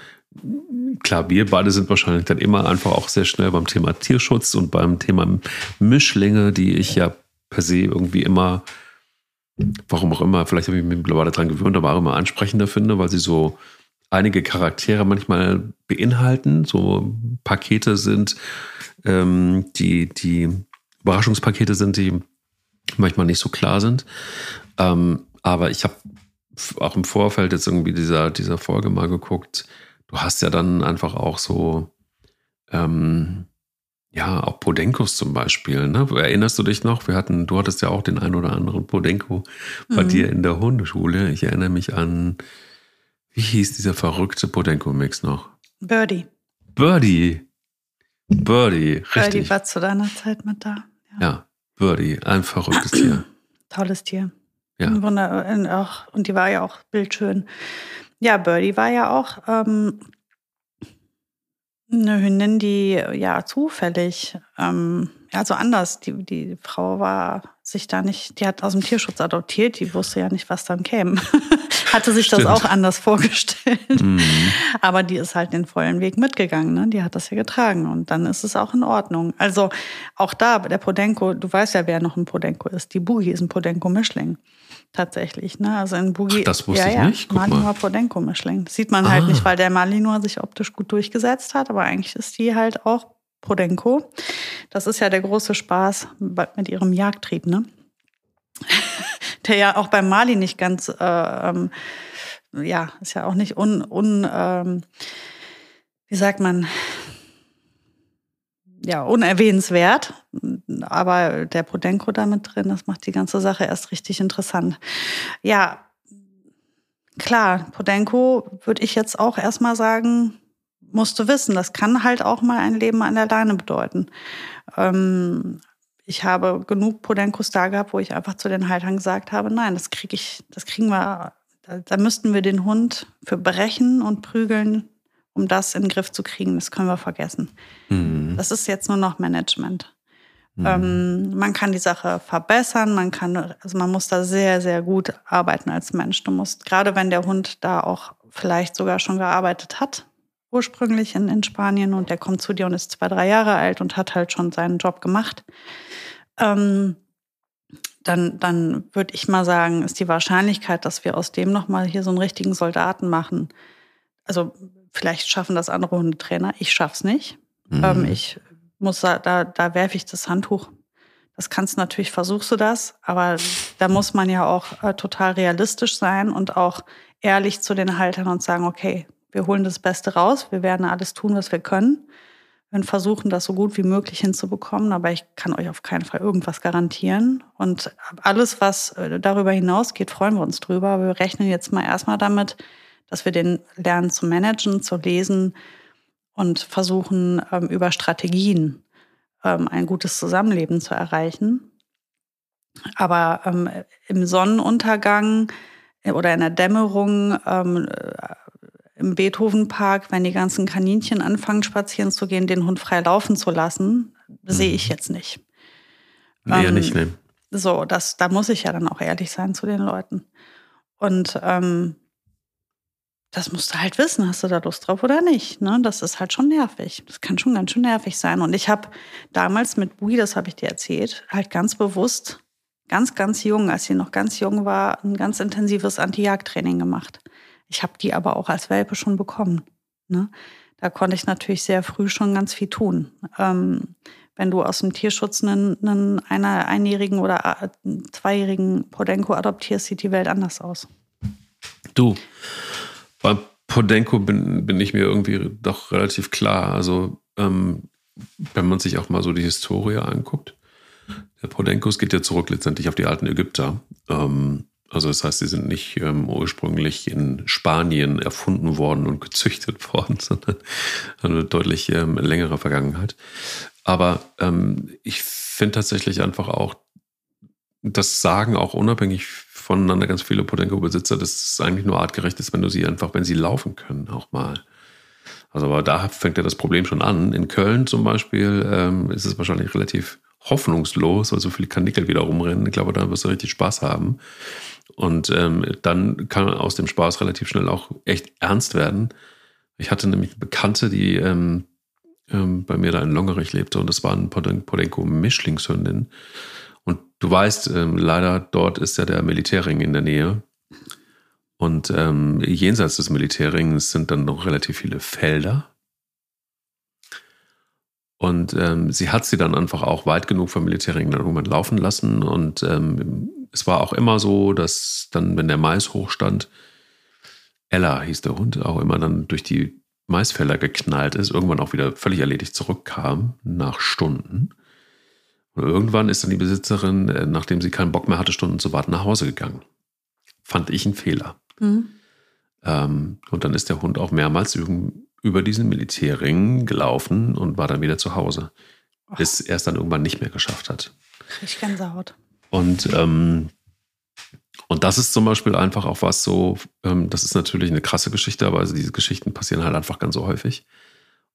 klar, wir beide sind wahrscheinlich dann immer einfach auch sehr schnell beim Thema Tierschutz und beim Thema Mischlinge, die ich ja per se irgendwie immer, warum auch immer, vielleicht habe ich mich mittlerweile daran gewöhnt, aber auch immer ansprechender finde, weil sie so einige Charaktere manchmal beinhalten, so Pakete sind, ähm, die, die Überraschungspakete sind, die manchmal nicht so klar sind. Ähm, aber ich habe auch im Vorfeld jetzt irgendwie dieser, dieser Folge mal geguckt, du hast ja dann einfach auch so, ähm, ja, auch Podenkos zum Beispiel. Ne? Erinnerst du dich noch? Wir hatten, du hattest ja auch den einen oder anderen Podenko bei mhm. dir in der Hundeschule. Ich erinnere mich an, wie hieß dieser verrückte Podenko-Mix noch? Birdie. Birdie. Birdie, richtig. Birdie war zu deiner Zeit mit da. Ja, ja Birdie, ein verrücktes Tier. [CLEARS THROAT] Tolles Tier. Ja. Wunder, und die war ja auch bildschön. Ja, Birdie war ja auch ähm, eine Hündin, die ja zufällig ähm, also anders. Die, die Frau war sich da nicht, die hat aus dem Tierschutz adoptiert, die wusste ja nicht, was dann käme. [LAUGHS] Hatte sich Stimmt. das auch anders vorgestellt. Mhm. Aber die ist halt den vollen Weg mitgegangen, ne? Die hat das ja getragen und dann ist es auch in Ordnung. Also auch da, der Podenko, du weißt ja, wer noch ein Podenko ist. Die Boogie ist ein Podenko-Mischling. Tatsächlich, ne? Also in Boogie. Ach, das wusste ja, ich nicht. Guck Malinois Podenko-Mischling. Das sieht man ah. halt nicht, weil der Malinois sich optisch gut durchgesetzt hat, aber eigentlich ist die halt auch Podenko. Das ist ja der große Spaß mit ihrem Jagdtrieb, ne? [LAUGHS] der ja auch beim Mali nicht ganz, äh, ähm, ja, ist ja auch nicht un, un ähm, wie sagt man, ja, unerwähnenswert. Aber der Podenko da mit drin, das macht die ganze Sache erst richtig interessant. Ja, klar, Podenko würde ich jetzt auch erstmal sagen, musst du wissen, das kann halt auch mal ein Leben an der Leine bedeuten. Ähm, ich habe genug Podenkos da gehabt, wo ich einfach zu den Haltern gesagt habe, nein, das kriege ich, das kriegen wir, da, da müssten wir den Hund für brechen und prügeln, um das in den Griff zu kriegen. Das können wir vergessen. Mhm. Das ist jetzt nur noch Management. Mhm. Ähm, man kann die Sache verbessern, man kann, also man muss da sehr, sehr gut arbeiten als Mensch. Du musst, gerade wenn der Hund da auch vielleicht sogar schon gearbeitet hat, ursprünglich in, in Spanien und der kommt zu dir und ist zwei, drei Jahre alt und hat halt schon seinen Job gemacht, ähm, dann, dann würde ich mal sagen, ist die Wahrscheinlichkeit, dass wir aus dem nochmal hier so einen richtigen Soldaten machen. Also vielleicht schaffen das andere Hundetrainer, ich schaff's nicht. Mhm. Ähm, ich muss da, da, werfe ich das Handtuch. Das kannst du natürlich, versuchst du das, aber da muss man ja auch äh, total realistisch sein und auch ehrlich zu den Haltern und sagen, okay, wir holen das Beste raus. Wir werden alles tun, was wir können. Wir versuchen, das so gut wie möglich hinzubekommen. Aber ich kann euch auf keinen Fall irgendwas garantieren. Und alles, was äh, darüber hinausgeht, freuen wir uns drüber. Wir rechnen jetzt mal erstmal damit, dass wir den lernen zu managen, zu lesen und versuchen, ähm, über Strategien ähm, ein gutes Zusammenleben zu erreichen. Aber ähm, im Sonnenuntergang äh, oder in der Dämmerung im Beethovenpark, wenn die ganzen Kaninchen anfangen spazieren zu gehen, den Hund frei laufen zu lassen, mhm. sehe ich jetzt nicht. Nee, ähm, nicht, ne. So, das, da muss ich ja dann auch ehrlich sein zu den Leuten. Und ähm, das musst du halt wissen, hast du da Lust drauf oder nicht. Ne? Das ist halt schon nervig. Das kann schon ganz schön nervig sein. Und ich habe damals mit Bui, das habe ich dir erzählt, halt ganz bewusst, ganz, ganz jung, als sie noch ganz jung war, ein ganz intensives Anti-Jagd-Training gemacht. Ich habe die aber auch als Welpe schon bekommen. Ne? Da konnte ich natürlich sehr früh schon ganz viel tun. Ähm, wenn du aus dem Tierschutz einen, einen einer einjährigen oder äh, zweijährigen Podenko adoptierst, sieht die Welt anders aus. Du, bei Podenko bin, bin ich mir irgendwie doch relativ klar. Also, ähm, wenn man sich auch mal so die Historie anguckt, der Podenkos geht ja zurück letztendlich auf die alten Ägypter. Ähm, also das heißt, sie sind nicht ähm, ursprünglich in Spanien erfunden worden und gezüchtet [LAUGHS] worden, sondern eine deutlich ähm, längere Vergangenheit. Aber ähm, ich finde tatsächlich einfach auch, das sagen auch unabhängig voneinander ganz viele Potenko-Besitzer, dass es eigentlich nur artgerecht ist, wenn du sie einfach, wenn sie laufen können, auch mal. Also aber da fängt ja das Problem schon an. In Köln zum Beispiel ähm, ist es wahrscheinlich relativ hoffnungslos, weil so viele Kanickel wieder rumrennen. Ich glaube, da wirst du richtig Spaß haben. Und ähm, dann kann aus dem Spaß relativ schnell auch echt ernst werden. Ich hatte nämlich eine Bekannte, die ähm, ähm, bei mir da in Longerich lebte und das war ein Podenko-Mischlingshündin. Du weißt, ähm, leider dort ist ja der Militärring in der Nähe. Und ähm, jenseits des Militärrings sind dann noch relativ viele Felder. Und ähm, sie hat sie dann einfach auch weit genug vom Militärring dann irgendwann laufen lassen. Und ähm, es war auch immer so, dass dann, wenn der Mais hochstand, Ella hieß der Hund, auch immer dann durch die Maisfelder geknallt ist, irgendwann auch wieder völlig erledigt zurückkam, nach Stunden. Und irgendwann ist dann die Besitzerin, äh, nachdem sie keinen Bock mehr hatte, Stunden zu warten, nach Hause gegangen. Fand ich einen Fehler. Mhm. Ähm, und dann ist der Hund auch mehrmals über diesen Militärring gelaufen und war dann wieder zu Hause. Bis er es dann irgendwann nicht mehr geschafft hat. Ich Gänsehaut. Und, ähm, und das ist zum Beispiel einfach auch was so, ähm, das ist natürlich eine krasse Geschichte, aber also diese Geschichten passieren halt einfach ganz so häufig.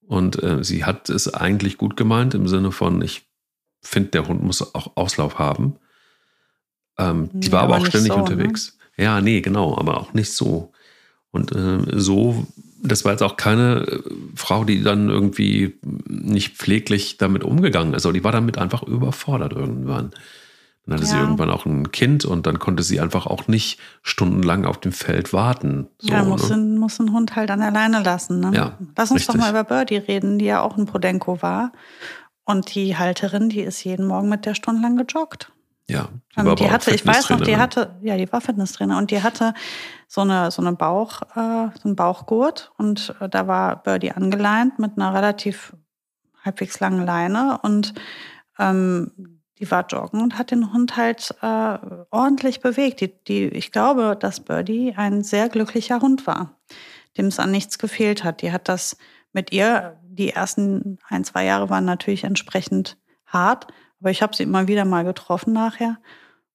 Und äh, sie hat es eigentlich gut gemeint im Sinne von, ich finde, der Hund muss auch Auslauf haben. Ähm, die Ja, war aber auch ständig so, ne? unterwegs. Ja, nee, genau, aber auch nicht so. Und äh, so, das war jetzt auch keine äh, Frau, die dann irgendwie nicht pfleglich damit umgegangen ist, aber die war damit einfach überfordert irgendwann. Dann hatte sie Ja. irgendwann auch ein Kind und dann konnte sie einfach auch nicht stundenlang auf dem Feld warten. So, ja, muss, ne? ein, muss Hund halt an alleine lassen. Ne? Ja, Lass uns doch richtig. mal über Birdie reden, die ja auch ein Podenco war. Und die Halterin, die ist jeden Morgen mit der stundenlang gejoggt. ja, die Ähm, war die hatte, ich weiß noch, die hatte, ja, die war Fitnesstrainer und die hatte so eine, so eine Bauch, äh, so einen Bauchgurt und äh, da war Birdie angeleint mit einer relativ halbwegs langen Leine und ähm, die war joggen und hat den Hund halt äh, ordentlich bewegt. Die, die, ich glaube, dass Birdie ein sehr glücklicher Hund war, dem es an nichts gefehlt hat. Die hat das mit ihr, die ersten ein, zwei Jahre waren natürlich entsprechend hart, aber ich habe sie immer wieder mal getroffen nachher.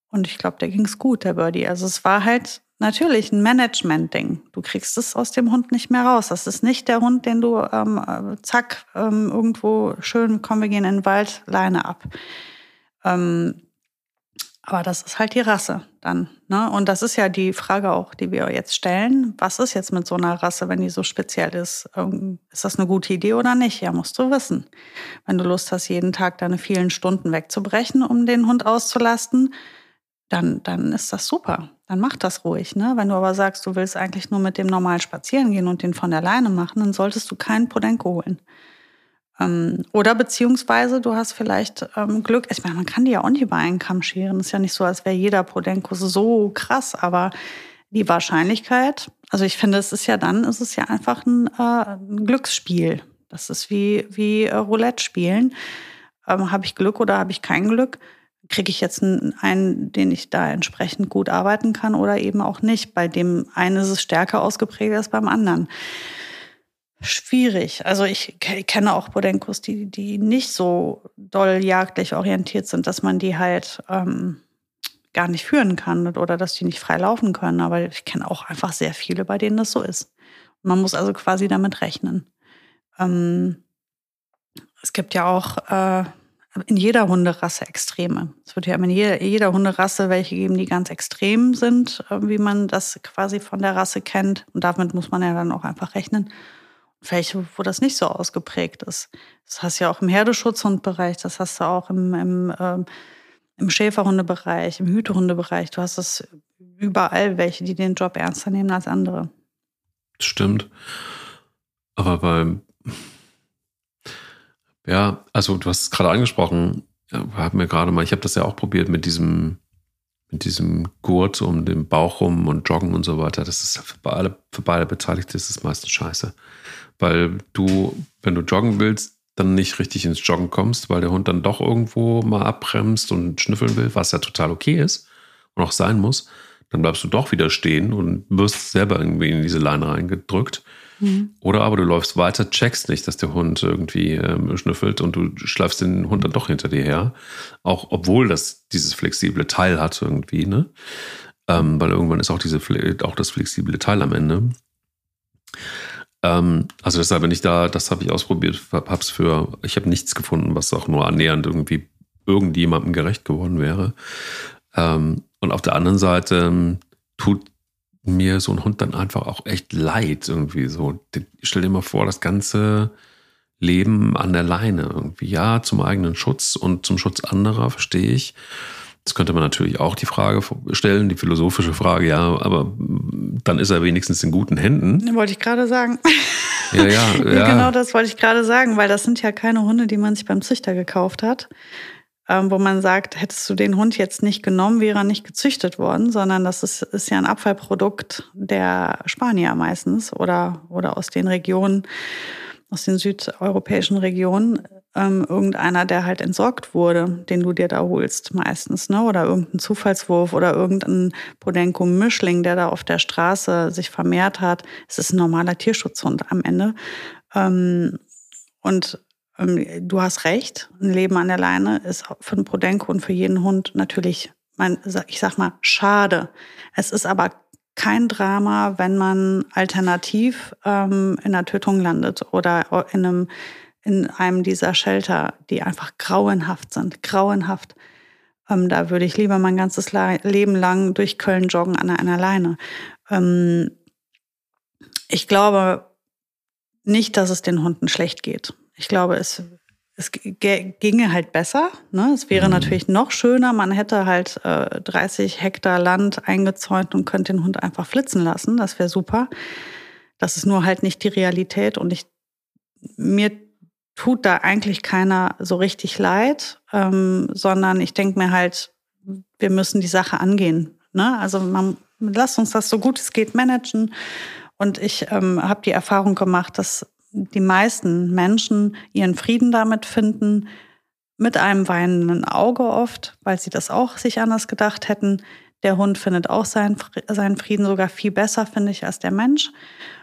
Und ich glaube, der ging's gut, der Birdie. Also es war halt natürlich ein Management-Ding. Du kriegst es aus dem Hund nicht mehr raus. Das ist nicht der Hund, den du ähm, äh, zack ähm, irgendwo schön, komm, wir gehen in den Wald, Leine ab. Ähm, aber das ist halt die Rasse dann. Ne? Und das ist ja die Frage auch, die wir jetzt stellen. Was ist jetzt mit so einer Rasse, wenn die so speziell ist? Ähm, Ist das eine gute Idee oder nicht? Ja, musst du wissen. Wenn du Lust hast, jeden Tag deine vielen Stunden wegzubrechen, um den Hund auszulasten, dann, dann ist das super. Dann mach das ruhig. Ne? Wenn du aber sagst, du willst eigentlich nur mit dem normal spazieren gehen und den von der Leine machen, dann solltest du keinen Podenco holen. Ähm, oder beziehungsweise du hast vielleicht ähm, Glück. Ich meine, man kann die ja auch nicht über einen Kamm scheren. Ist ja nicht so, als wäre jeder Podenco so krass, aber die Wahrscheinlichkeit, also ich finde, es ist ja dann, es ist ja einfach ein, äh, ein Glücksspiel. Das ist wie, wie äh, Roulette spielen. Ähm, habe ich Glück oder habe ich kein Glück? Kriege ich jetzt einen, den ich da entsprechend gut arbeiten kann oder eben auch nicht? Bei dem einen ist es stärker ausgeprägt als beim anderen. Schwierig. Also ich ke- kenne auch Podenkos, die, die nicht so doll jagdlich orientiert sind, dass man die halt ähm, gar nicht führen kann oder dass die nicht frei laufen können. Aber ich kenne auch einfach sehr viele, bei denen das so ist. Man muss also quasi damit rechnen. Ähm, es gibt ja auch äh, in jeder Hunderasse Extreme. Es wird ja in jeder, jeder Hunderasse welche geben, die ganz extrem sind, äh, wie man das quasi von der Rasse kennt. Und damit muss man ja dann auch einfach rechnen. Welche, wo das nicht so ausgeprägt ist. Das hast du ja auch im Herdeschutzhundbereich, das hast du auch im, im, ähm, im Schäferhundebereich, im Hütehundebereich. Du hast es überall welche, die den Job ernster nehmen als andere. Stimmt. Aber beim. Ja, also du hast es gerade angesprochen, ja, hab mir gerade mal, ich habe das ja auch probiert mit diesem, mit diesem Gurt um den Bauch rum und Joggen und so weiter. Das ist für beide, für beide Beteiligte ist es meistens scheiße. Weil du, wenn du joggen willst, dann nicht richtig ins Joggen kommst, weil der Hund dann doch irgendwo mal abbremst und schnüffeln will, was ja total okay ist und auch sein muss. Dann bleibst du doch wieder stehen und wirst selber irgendwie in diese Leine reingedrückt. Oder aber du läufst weiter, checkst nicht, dass der Hund irgendwie ähm, schnüffelt und du schleifst den Hund dann doch hinter dir her. Auch obwohl das dieses flexible Teil hat irgendwie, ne? Ähm, weil irgendwann ist auch, diese, auch das flexible Teil am Ende. Ähm, also deshalb bin ich da, das habe ich ausprobiert, hab- hab's für, ich habe nichts gefunden, was auch nur annähernd irgendwie irgendjemandem gerecht geworden wäre. Ähm, und auf der anderen Seite ähm, tut mir so ein Hund dann einfach auch echt leid irgendwie so. Stell dir mal vor, das ganze Leben an der Leine irgendwie. Ja, zum eigenen Schutz und zum Schutz anderer, verstehe ich. Jetzt könnte man natürlich auch die Frage stellen, die philosophische Frage, ja, aber dann ist er wenigstens in guten Händen. Wollte ich gerade sagen. Ja, ja, [LAUGHS] ja. Genau das wollte ich gerade sagen, weil das sind ja keine Hunde, die man sich beim Züchter gekauft hat, ähm, wo man sagt, hättest du den Hund jetzt nicht genommen, wäre er nicht gezüchtet worden, sondern das ist, ist ja ein Abfallprodukt der Spanier meistens oder, oder aus den Regionen, aus den südeuropäischen Regionen, ähm, irgendeiner, der halt entsorgt wurde, den du dir da holst meistens, ne? Oder irgendein Zufallswurf oder irgendein Podenco-Mischling, der da auf der Straße sich vermehrt hat. Es ist ein normaler Tierschutzhund am Ende. Ähm, und ähm, du hast recht, ein Leben an der Leine ist für einen Podenco und für jeden Hund natürlich, mein, ich sag mal, schade. Es ist aber kein Drama, wenn man alternativ ähm, in einer Tötung landet oder in einem, in einem dieser Shelter, die einfach grauenhaft sind, grauenhaft. Ähm, da würde ich lieber mein ganzes Leben lang durch Köln joggen an einer Leine. Ähm, ich glaube nicht, dass es den Hunden schlecht geht. Ich glaube, es, es ginge halt besser. Ne? Es wäre mhm. natürlich noch schöner, man hätte halt äh, 30 Hektar Land eingezäunt und könnte den Hund einfach flitzen lassen. Das wäre super. Das ist nur halt nicht die Realität und ich, mir tut da eigentlich keiner so richtig leid, ähm, sondern ich denke mir halt, wir müssen die Sache angehen. Ne? Also man, lasst uns das so gut es geht managen. Und ich ähm, habe die Erfahrung gemacht, dass die meisten Menschen ihren Frieden damit finden, mit einem weinenden Auge oft, weil sie das auch sich anders gedacht hätten. Der Hund findet auch seinen, seinen Frieden sogar viel besser, finde ich, als der Mensch.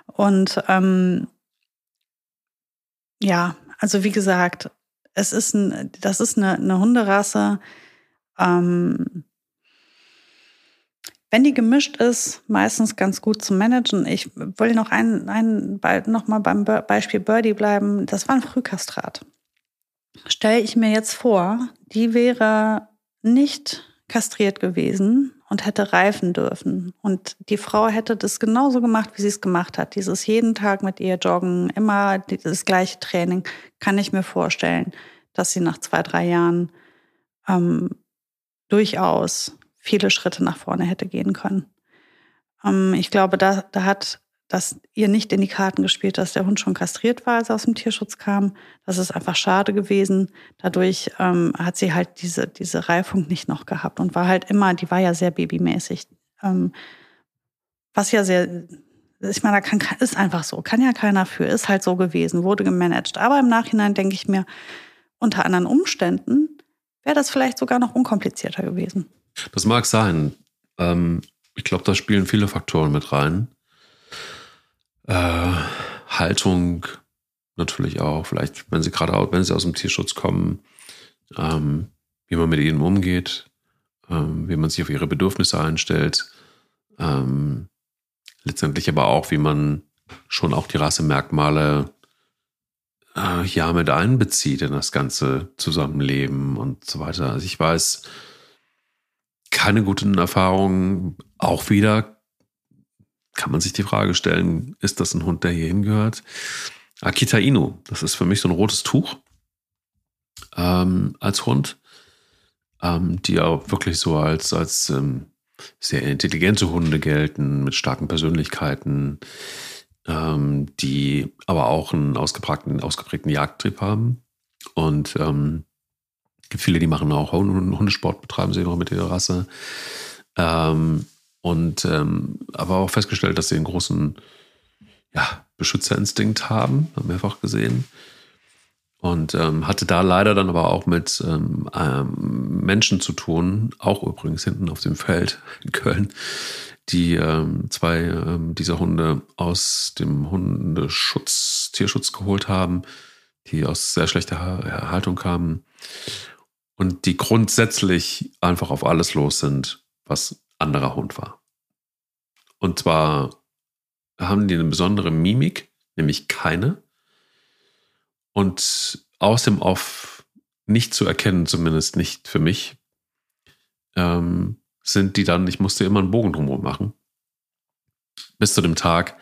Und ähm, ja, also wie gesagt, es ist ein, das ist eine, eine Hunderasse. Ähm, wenn die gemischt ist, meistens ganz gut zu managen. Ich will noch ein, ein noch mal beim Beispiel Birdie bleiben. Das war ein Frühkastrat. Stelle ich mir jetzt vor, die wäre nicht kastriert gewesen und hätte reifen dürfen. Und die Frau hätte das genauso gemacht, wie sie es gemacht hat. Dieses jeden Tag mit ihr joggen, immer das gleiche Training, kann ich mir vorstellen, dass sie nach zwei, drei Jahren ähm, durchaus viele Schritte nach vorne hätte gehen können. Ähm, ich glaube, da, da hat dass ihr nicht in die Karten gespielt, dass der Hund schon kastriert war, als er aus dem Tierschutz kam. Das ist einfach schade gewesen. Dadurch ähm, hat sie halt diese, diese Reifung nicht noch gehabt und war halt immer, die war ja sehr babymäßig. Ähm, was ja sehr, ich meine, da kann, ist einfach so, kann ja keiner für, ist halt so gewesen, wurde gemanagt. Aber im Nachhinein denke ich mir, unter anderen Umständen wäre das vielleicht sogar noch unkomplizierter gewesen. Das mag sein. Ähm, ich glaube, da spielen viele Faktoren mit rein äh, Haltung natürlich auch, vielleicht, wenn sie gerade wenn sie aus dem Tierschutz kommen, ähm, wie man mit ihnen umgeht, ähm, wie man sich auf ihre Bedürfnisse einstellt, ähm, letztendlich aber auch, wie man schon auch die Rassemerkmale äh, ja mit einbezieht in das ganze Zusammenleben und so weiter. Also ich weiß, keine guten Erfahrungen, auch wieder kann man sich die Frage stellen, ist das ein Hund, der hier hingehört? Akita Inu, das ist für mich so ein rotes Tuch ähm, als Hund, ähm, die auch wirklich so als, als ähm, sehr intelligente Hunde gelten, mit starken Persönlichkeiten, ähm, die aber auch einen ausgeprägten, ausgeprägten Jagdtrieb haben. Und ähm, gibt viele, die machen auch Hundesport, betreiben sie noch mit ihrer Rasse. Ähm, und ähm, aber auch festgestellt, dass sie einen großen ja, Beschützerinstinkt haben, mehrfach gesehen. Und ähm, hatte da leider dann aber auch mit ähm, ähm, Menschen zu tun, auch übrigens hinten auf dem Feld in Köln, die ähm, zwei ähm, dieser Hunde aus dem Hundeschutz, Tierschutz geholt haben, die aus sehr schlechter Haltung kamen und die grundsätzlich einfach auf alles los sind, was anderer Hund war. Und zwar haben die eine besondere Mimik, nämlich keine. Und aus dem Off nicht zu erkennen, zumindest nicht für mich, ähm, sind die dann, ich musste immer einen Bogen drumherum machen. Bis zu dem Tag,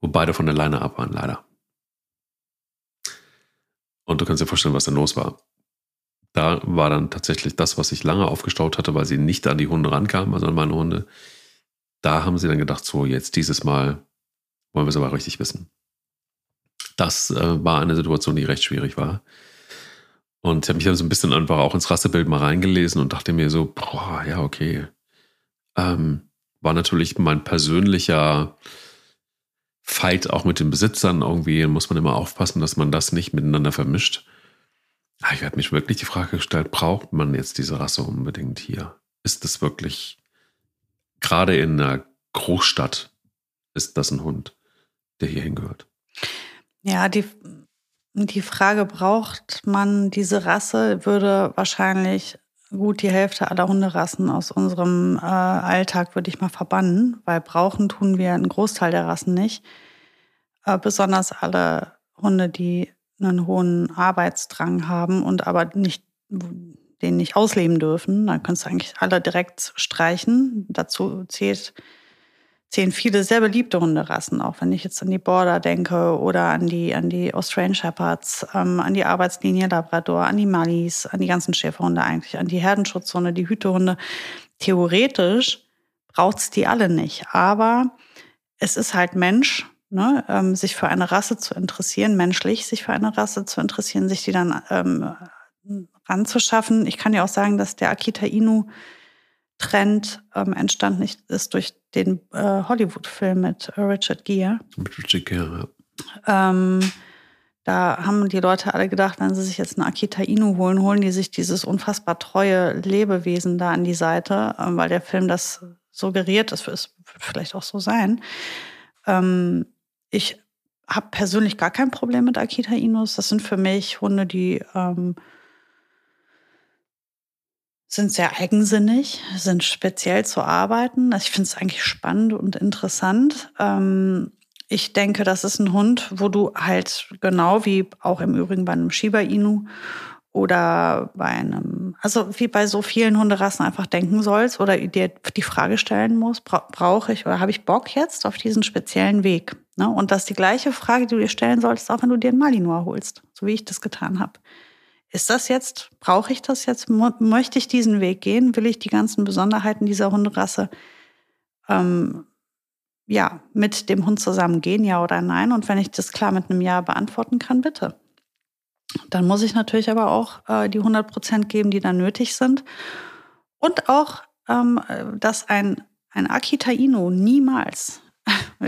wo beide von der Leine ab waren, leider. Und du kannst dir vorstellen, was da los war. Da war dann tatsächlich das, was ich lange aufgestaut hatte, weil sie nicht an die Hunde rankamen, also an meine Hunde. Da haben sie dann gedacht, so jetzt dieses Mal wollen wir es aber richtig wissen. Das äh, war eine Situation, die recht schwierig war. Und ich habe mich dann so ein bisschen einfach auch ins Rassebild mal reingelesen und dachte mir so, boah, ja, okay. Ähm, war natürlich mein persönlicher Fight auch mit den Besitzern irgendwie. Muss man immer aufpassen, dass man das nicht miteinander vermischt. Ah, ich habe mich wirklich die Frage gestellt, braucht man jetzt diese Rasse unbedingt hier? Ist das wirklich, gerade in einer Großstadt, ist das ein Hund, der hier hingehört? Ja, die, die Frage, braucht man diese Rasse, würde wahrscheinlich gut die Hälfte aller Hunderassen aus unserem äh, Alltag, würde ich mal verbannen, weil brauchen tun wir einen Großteil der Rassen nicht. Äh, besonders alle Hunde, die einen hohen Arbeitsdrang haben und aber nicht den nicht ausleben dürfen. Dann kannst du eigentlich alle direkt streichen. Dazu zählt, zählen viele sehr beliebte Hunderassen, auch wenn ich jetzt an die Border denke oder an die, an die Australian Shepherds, ähm, an die Arbeitslinie Labrador, an die Mallis, an die ganzen Schäferhunde eigentlich, an die Herdenschutzhunde, die Hütehunde. Theoretisch braucht's die alle nicht. Aber es ist halt Mensch, ne, ähm, sich für eine Rasse zu interessieren, menschlich sich für eine Rasse zu interessieren, sich die dann ähm, ranzuschaffen. Ich kann ja auch sagen, dass der Akita Inu Trend ähm, entstanden ist durch den äh, Hollywood-Film mit Richard Gere. Mit Richard Gere, ja. Ähm, da haben die Leute alle gedacht, wenn sie sich jetzt einen Akita Inu holen, holen die sich dieses unfassbar treue Lebewesen da an die Seite, äh, weil der Film das suggeriert, das wird vielleicht auch so sein. Ich habe persönlich gar kein Problem mit Akita Inus. Das sind für mich Hunde, die ähm, sind sehr eigensinnig, sind speziell zu arbeiten. Also ich finde es eigentlich spannend und interessant. Ähm, ich denke, das ist ein Hund, wo du halt genau wie auch im Übrigen bei einem Shiba Inu oder bei einem, also wie bei so vielen Hunderassen einfach denken sollst oder dir die Frage stellen musst, brauche ich oder habe ich Bock jetzt auf diesen speziellen Weg? Ne? Und das ist die gleiche Frage, die du dir stellen solltest, auch wenn du dir einen Malinois holst, so wie ich das getan habe. Ist das jetzt, brauche ich das jetzt, möchte ich diesen Weg gehen? Will ich die ganzen Besonderheiten dieser Hunderasse ähm, ja, mit dem Hund zusammen gehen, ja oder nein? Und wenn ich das klar mit einem Ja beantworten kann, bitte. Dann muss ich natürlich aber auch äh, die 100 Prozent geben, die dann nötig sind. Und auch, ähm, dass ein, ein Akita Inu niemals,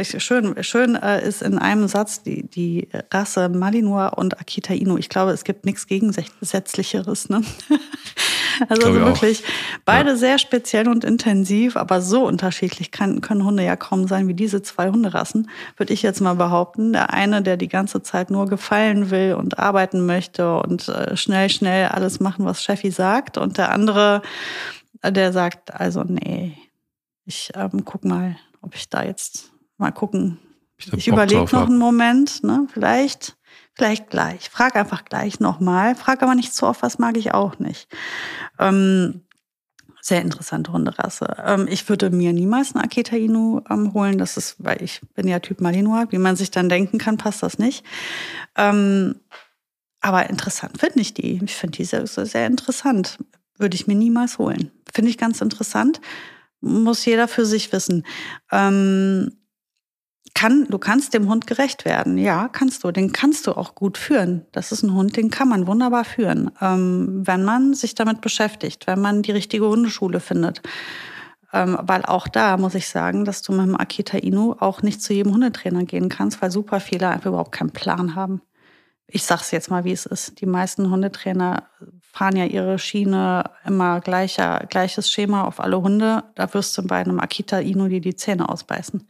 schön, schön äh, ist in einem Satz die, die Rasse Malinois und Akita Inu. Ich glaube, es gibt nichts Gegensätzlicheres. Ne? [LAUGHS] Also, also wirklich beide ja. sehr speziell und intensiv, aber so unterschiedlich kann, können Hunde ja kaum sein wie diese zwei Hunderassen, würde ich jetzt mal behaupten. Der eine, der die ganze Zeit nur gefallen will und arbeiten möchte und äh, schnell, schnell alles machen, was Cheffi sagt. Und der andere, äh, der sagt, also nee, ich ähm, guck mal, ob ich da jetzt mal gucken. Ich, ich überlege noch einen Moment, ne? Vielleicht Vielleicht gleich. Frag einfach gleich nochmal. Frag aber nicht zu oft, was mag ich auch nicht. Ähm, sehr interessante Hunderasse. Ähm, ich würde mir niemals einen Akita Inu ähm, holen. Das ist, weil ich bin ja Typ Malinois. Wie man sich dann denken kann, passt das nicht. Ähm, aber interessant finde ich die. Ich finde die sehr, sehr interessant. Würde ich mir niemals holen. Finde ich ganz interessant. Muss jeder für sich wissen. Ähm, kann, du kannst dem Hund gerecht werden. Ja, kannst du. Den kannst du auch gut führen. Das ist ein Hund, den kann man wunderbar führen, ähm, wenn man sich damit beschäftigt, wenn man die richtige Hundeschule findet. Ähm, weil auch da muss ich sagen, dass du mit dem Akita Inu auch nicht zu jedem Hundetrainer gehen kannst, weil super viele einfach überhaupt keinen Plan haben. Ich sag's jetzt mal, wie es ist. Die meisten Hundetrainer fahren ja ihre Schiene immer gleicher, gleiches Schema auf alle Hunde. Da wirst du bei einem Akita Inu dir die Zähne ausbeißen.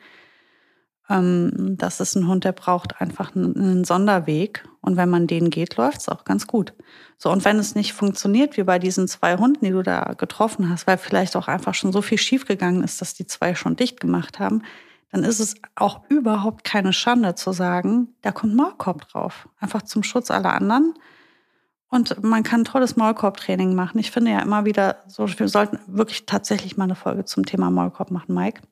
Ähm, das ist ein Hund, der braucht einfach einen Sonderweg. Und wenn man den geht, läuft es auch ganz gut. So, und wenn es nicht funktioniert, wie bei diesen zwei Hunden, die du da getroffen hast, weil vielleicht auch einfach schon so viel schiefgegangen ist, dass die zwei schon dicht gemacht haben, dann ist es auch überhaupt keine Schande zu sagen, da kommt Maulkorb drauf. Einfach zum Schutz aller anderen. Und man kann tolles Maulkorbtraining machen. Ich finde ja immer wieder so, wir sollten wirklich tatsächlich mal eine Folge zum Thema Maulkorb machen, Mike.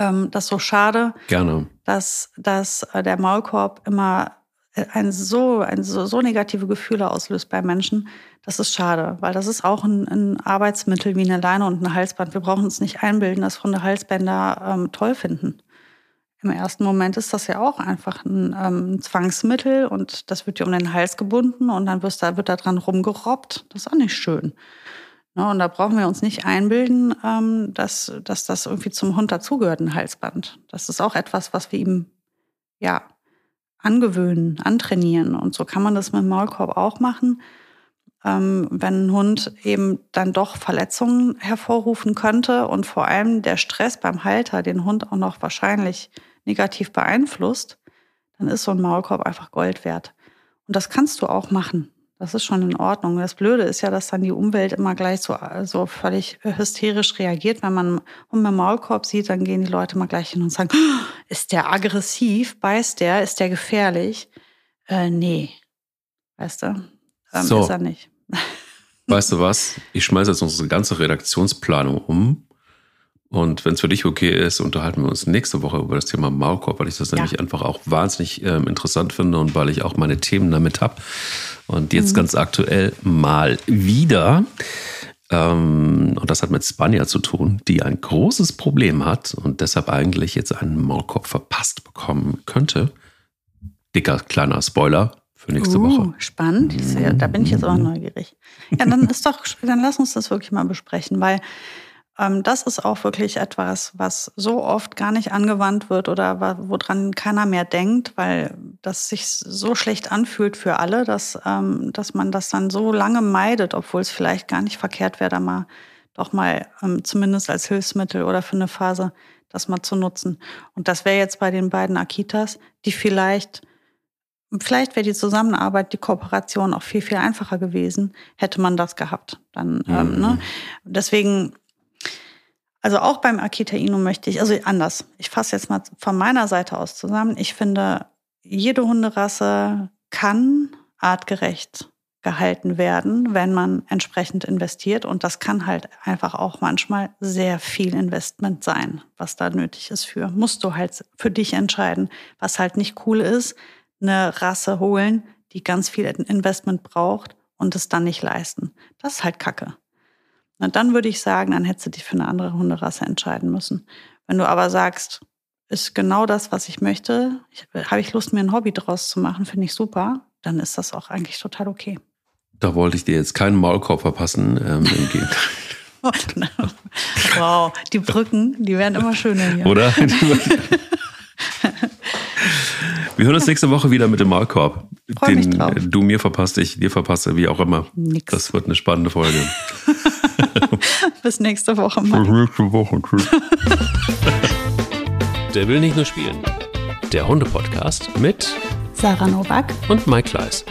Ähm, das ist so schade, Gerne. dass, dass äh, der Maulkorb immer äh, ein so, ein so, so negative Gefühle auslöst bei Menschen. Das ist schade, weil das ist auch ein, ein Arbeitsmittel wie eine Leine und ein Halsband. Wir brauchen uns nicht einbilden, dass Hunde Halsbänder ähm, toll finden. Im ersten Moment ist das ja auch einfach ein, ähm, ein Zwangsmittel und das wird dir um den Hals gebunden und dann wirst da, wird da dran rumgerobbt. Das ist auch nicht schön. Ne, und da brauchen wir uns nicht einbilden, ähm, dass, dass das irgendwie zum Hund dazugehört, ein Halsband. Das ist auch etwas, was wir ihm ja angewöhnen, antrainieren. Und so kann man das mit dem Maulkorb auch machen. Ähm, wenn ein Hund eben dann doch Verletzungen hervorrufen könnte und vor allem der Stress beim Halter den Hund auch noch wahrscheinlich negativ beeinflusst, dann ist so ein Maulkorb einfach Gold wert. Und das kannst du auch machen. Das ist schon in Ordnung. Das Blöde ist ja, dass dann die Umwelt immer gleich so, so völlig hysterisch reagiert. Wenn man einen mit Maulkorb sieht, dann gehen die Leute mal gleich hin und sagen, oh, ist der aggressiv? Beißt der? Ist der gefährlich? Äh, nee. Weißt du? Ähm, So. Ist er nicht. [LAUGHS] Weißt du was? Ich schmeiße jetzt unsere ganze Redaktionsplanung um. Und wenn es für dich okay ist, unterhalten wir uns nächste Woche über das Thema Maulkorb, weil ich das Ja. nämlich einfach auch wahnsinnig ähm, interessant finde und weil ich auch meine Themen damit habe. Und jetzt ganz aktuell mal wieder. Ähm, und das hat mit Spanja zu tun, die ein großes Problem hat und deshalb eigentlich jetzt einen Maulkorb verpasst bekommen könnte. Dicker kleiner Spoiler für nächste uh, Woche. Spannend. Sehe, da bin ich jetzt auch neugierig. Ja, dann ist doch, dann lass uns das wirklich mal besprechen, weil das ist auch wirklich etwas, was so oft gar nicht angewandt wird oder woran keiner mehr denkt, weil das sich so schlecht anfühlt für alle, dass, ähm, dass man das dann so lange meidet, obwohl es vielleicht gar nicht verkehrt wäre, da mal doch mal ähm, zumindest als Hilfsmittel oder für eine Phase das mal zu nutzen. Und das wäre jetzt bei den beiden Akitas, die vielleicht Vielleicht wäre die Zusammenarbeit, die Kooperation auch viel, viel einfacher gewesen, hätte man das gehabt. Dann, ähm, Mhm. ne? Deswegen, also auch beim Akita Inu möchte ich, also anders. Ich fasse jetzt mal von meiner Seite aus zusammen. Ich finde, jede Hunderasse kann artgerecht gehalten werden, wenn man entsprechend investiert. Und das kann halt einfach auch manchmal sehr viel Investment sein, was da nötig ist für. Musst du halt für dich entscheiden. Was halt nicht cool ist, eine Rasse holen, die ganz viel Investment braucht und es dann nicht leisten. Das ist halt Kacke. Na, dann würde ich sagen, dann hättest du dich für eine andere Hunderasse entscheiden müssen. Wenn du aber sagst, ist genau das, was ich möchte, habe ich Lust, mir ein Hobby draus zu machen, finde ich super, dann ist das auch eigentlich total okay. Da wollte ich dir jetzt keinen Maulkorb verpassen. Ähm, im Gegenteil. [LAUGHS] wow, die Brücken, die werden immer schöner hier. Oder? [LAUGHS] Wir hören uns nächste Woche wieder mit dem Maulkorb. Freu mich den drauf. äh, du mir verpasst, ich dir verpasse, wie auch immer. Nix. Das wird eine spannende Folge. [LAUGHS] Bis nächste Woche mal. nächste Woche. Tschüss. [LAUGHS] Der will nicht nur spielen. Der Hunde-Podcast mit Sarah Novak. und Mike Kleiss.